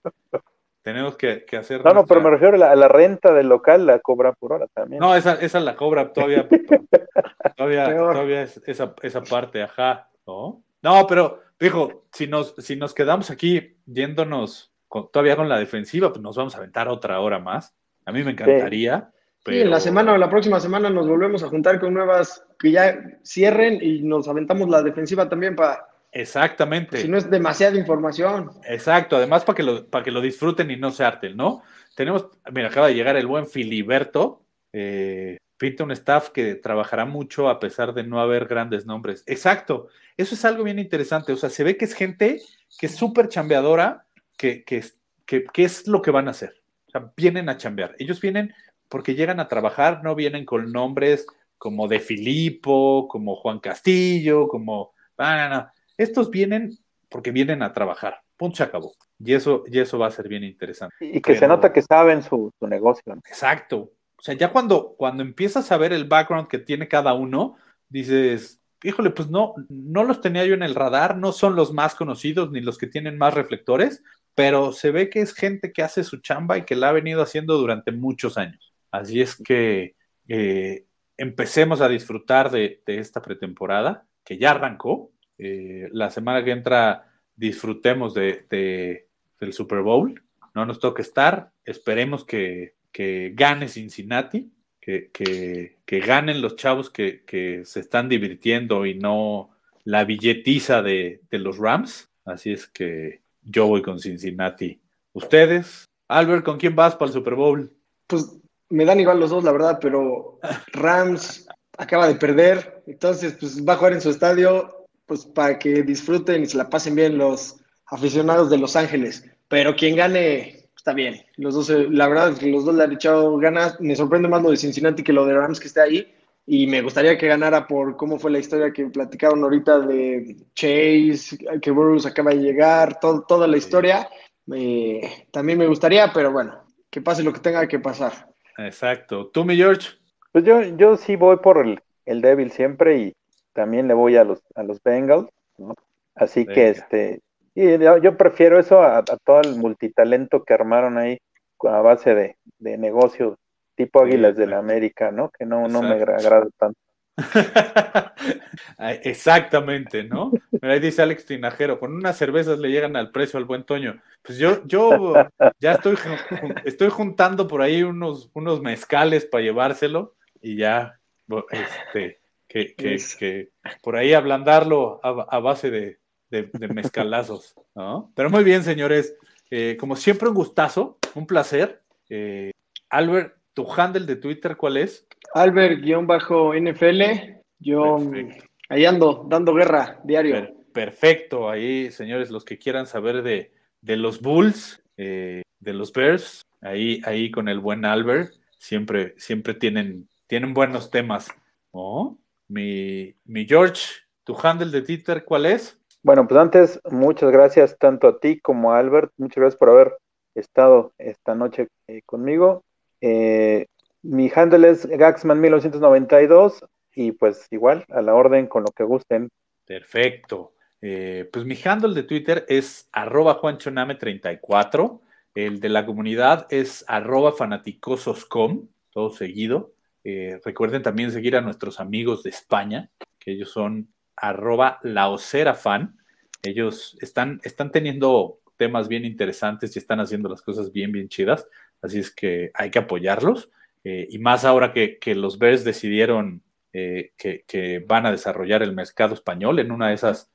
[SPEAKER 5] tenemos que, que hacer.
[SPEAKER 7] No, no, pero me refiero a la, a la renta del local, la cobra por hora también.
[SPEAKER 5] No, esa, esa la cobra todavía. [LAUGHS] todavía, todavía es esa, esa parte, ajá, ¿no? No, pero, dijo, si nos, si nos quedamos aquí yéndonos con- todavía con la defensiva, pues nos vamos a aventar otra hora más. A mí me encantaría.
[SPEAKER 6] Sí, en la semana o la próxima semana nos volvemos a juntar con nuevas que ya cierren y nos aventamos la defensiva también para,
[SPEAKER 5] Exactamente.
[SPEAKER 6] si no es demasiada información.
[SPEAKER 5] Exacto, además para que, lo, para que lo disfruten y no se harten, ¿no? Tenemos, mira, acaba de llegar el buen Filiberto, eh, pinta un staff que trabajará mucho a pesar de no haber grandes nombres. Exacto, eso es algo bien interesante, o sea, se ve que es gente que es súper chambeadora, que, que, es- que, que es lo que van a hacer, o sea, vienen a chambear, ellos vienen porque llegan a trabajar, no vienen con nombres como de Filipo, como Juan Castillo, como... Ah, no, no. Estos vienen porque vienen a trabajar. Punto, se acabó. Y eso, y eso va a ser bien interesante.
[SPEAKER 7] Y que se nota que saben su, su negocio. ¿no?
[SPEAKER 5] Exacto. O sea, ya cuando, cuando empiezas a ver el background que tiene cada uno, dices, híjole, pues no, no los tenía yo en el radar, no son los más conocidos ni los que tienen más reflectores, pero se ve que es gente que hace su chamba y que la ha venido haciendo durante muchos años. Así es que eh, empecemos a disfrutar de, de esta pretemporada, que ya arrancó. Eh, la semana que entra disfrutemos de, de- del Super Bowl. No nos toca estar. Esperemos que, que gane Cincinnati, que, que- que ganen los chavos que, que se están divirtiendo y no la billetiza de, de los Rams. Así es que yo voy con Cincinnati. ¿Ustedes? Albert, ¿con quién vas para el Super Bowl?
[SPEAKER 6] Pues me dan igual los dos, la verdad, pero [LAUGHS] Rams acaba de perder, entonces pues va a jugar en su estadio, pues para que disfruten y se la pasen bien los aficionados de Los Ángeles. Pero quien gane, está bien. Los dos, eh, la verdad es que los dos le han echado ganas. Me sorprende más lo de Cincinnati que lo de Rams que esté ahí. Y me gustaría que ganara por cómo fue la historia que platicaron ahorita de Chase, que Burroughs acaba de llegar, todo, toda la historia. Eh, también me gustaría, pero bueno, que pase lo que tenga que pasar.
[SPEAKER 5] Exacto. ¿Tú, mi George?
[SPEAKER 7] Pues yo, yo sí voy por el, el débil siempre y, también le voy a los, a los Bengals, ¿no? Así que este, y yo, yo prefiero eso a, a todo el multitalento que armaron ahí a base de, de negocio tipo Águilas de la
[SPEAKER 5] exacto.
[SPEAKER 7] América, ¿no? Que no, no me agrada tanto. [LAUGHS]
[SPEAKER 5] Exactamente, ¿no? Ahí dice Alex Tinajero, con unas cervezas le llegan al precio al buen Toño. Pues yo, yo [LAUGHS] ya estoy, estoy juntando por ahí unos, unos mezcales para llevárselo y ya, este, que, [LAUGHS] que, por ahí ablandarlo a, a base de, de- de mezcalazos, ¿no? Pero muy bien, señores. Eh, como siempre, un gustazo, un placer. Eh, Albert, ¿tu handle de Twitter cuál es?
[SPEAKER 6] Albert-NFL, yo
[SPEAKER 5] Perfecto.
[SPEAKER 6] ahí ando dando guerra diario.
[SPEAKER 5] Per- perfecto, ahí, señores, los que quieran saber de, de los Bulls, eh, de los Bears, ahí, ahí con el buen Albert, siempre, siempre tienen, tienen buenos temas. ¿no? Mi, mi George, tu handle de Twitter, ¿cuál es?
[SPEAKER 7] Bueno, pues antes, muchas gracias tanto a ti como a Albert. Muchas gracias por haber estado esta noche eh, conmigo. Eh, mi handle es Gaxman1992 y pues igual, a la orden con lo que gusten.
[SPEAKER 5] Perfecto. Eh, pues mi handle de Twitter es arroba juanchoname34. El de la comunidad es arroba fanaticososcom, todo seguido. Eh, recuerden también seguir a nuestros amigos de España, que ellos son arroba laocerafan. Ellos están, están teniendo temas bien interesantes y están haciendo las cosas bien, bien chidas. Así es que hay que apoyarlos. Eh, y más ahora que, que los Bears decidieron eh, que, que van a desarrollar el mercado español. En una de esas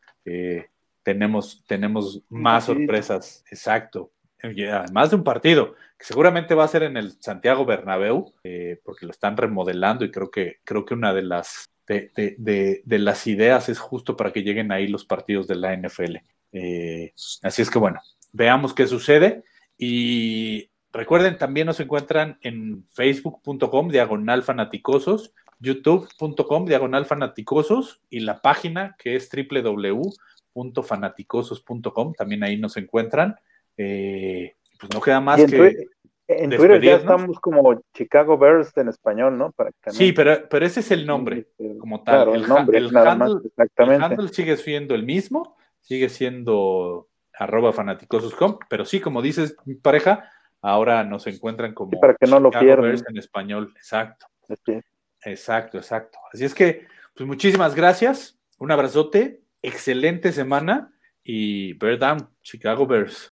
[SPEAKER 5] tenemos, tenemos más sorpresas. Exacto. Además de un partido, que seguramente va a ser en el Santiago Bernabéu, eh, porque lo están remodelando y creo que, creo que una de las, de, de- de- las ideas es justo para que lleguen ahí los partidos de la NFL. Eh, así es que bueno, veamos qué sucede. Y recuerden, también nos encuentran en facebook.com diagonal fanaticosos, youtube.com diagonal fanaticosos y la página que es www.fanaticosos.com, también ahí nos encuentran. Eh, pues no queda más
[SPEAKER 7] en,
[SPEAKER 5] que...
[SPEAKER 7] En Twitter ya estamos como Chicago Bears en español, ¿no? Para que
[SPEAKER 5] Sí, pero, pero ese es el nombre como tal.
[SPEAKER 7] Claro,
[SPEAKER 5] el,
[SPEAKER 7] el nombre,
[SPEAKER 5] el
[SPEAKER 7] nada
[SPEAKER 5] handle,
[SPEAKER 7] más, exactamente.
[SPEAKER 5] el handle sigue siendo el mismo, sigue siendo arroba fanaticosos.com, pero sí, como dices, mi pareja, ahora nos encuentran como
[SPEAKER 7] Sí, para que no lo
[SPEAKER 5] Chicago
[SPEAKER 7] pierdan.
[SPEAKER 5] Bears en español. Exacto, exacto, exacto. Así es que, pues muchísimas gracias, un abrazote, excelente semana y Bear Down, Chicago Bears.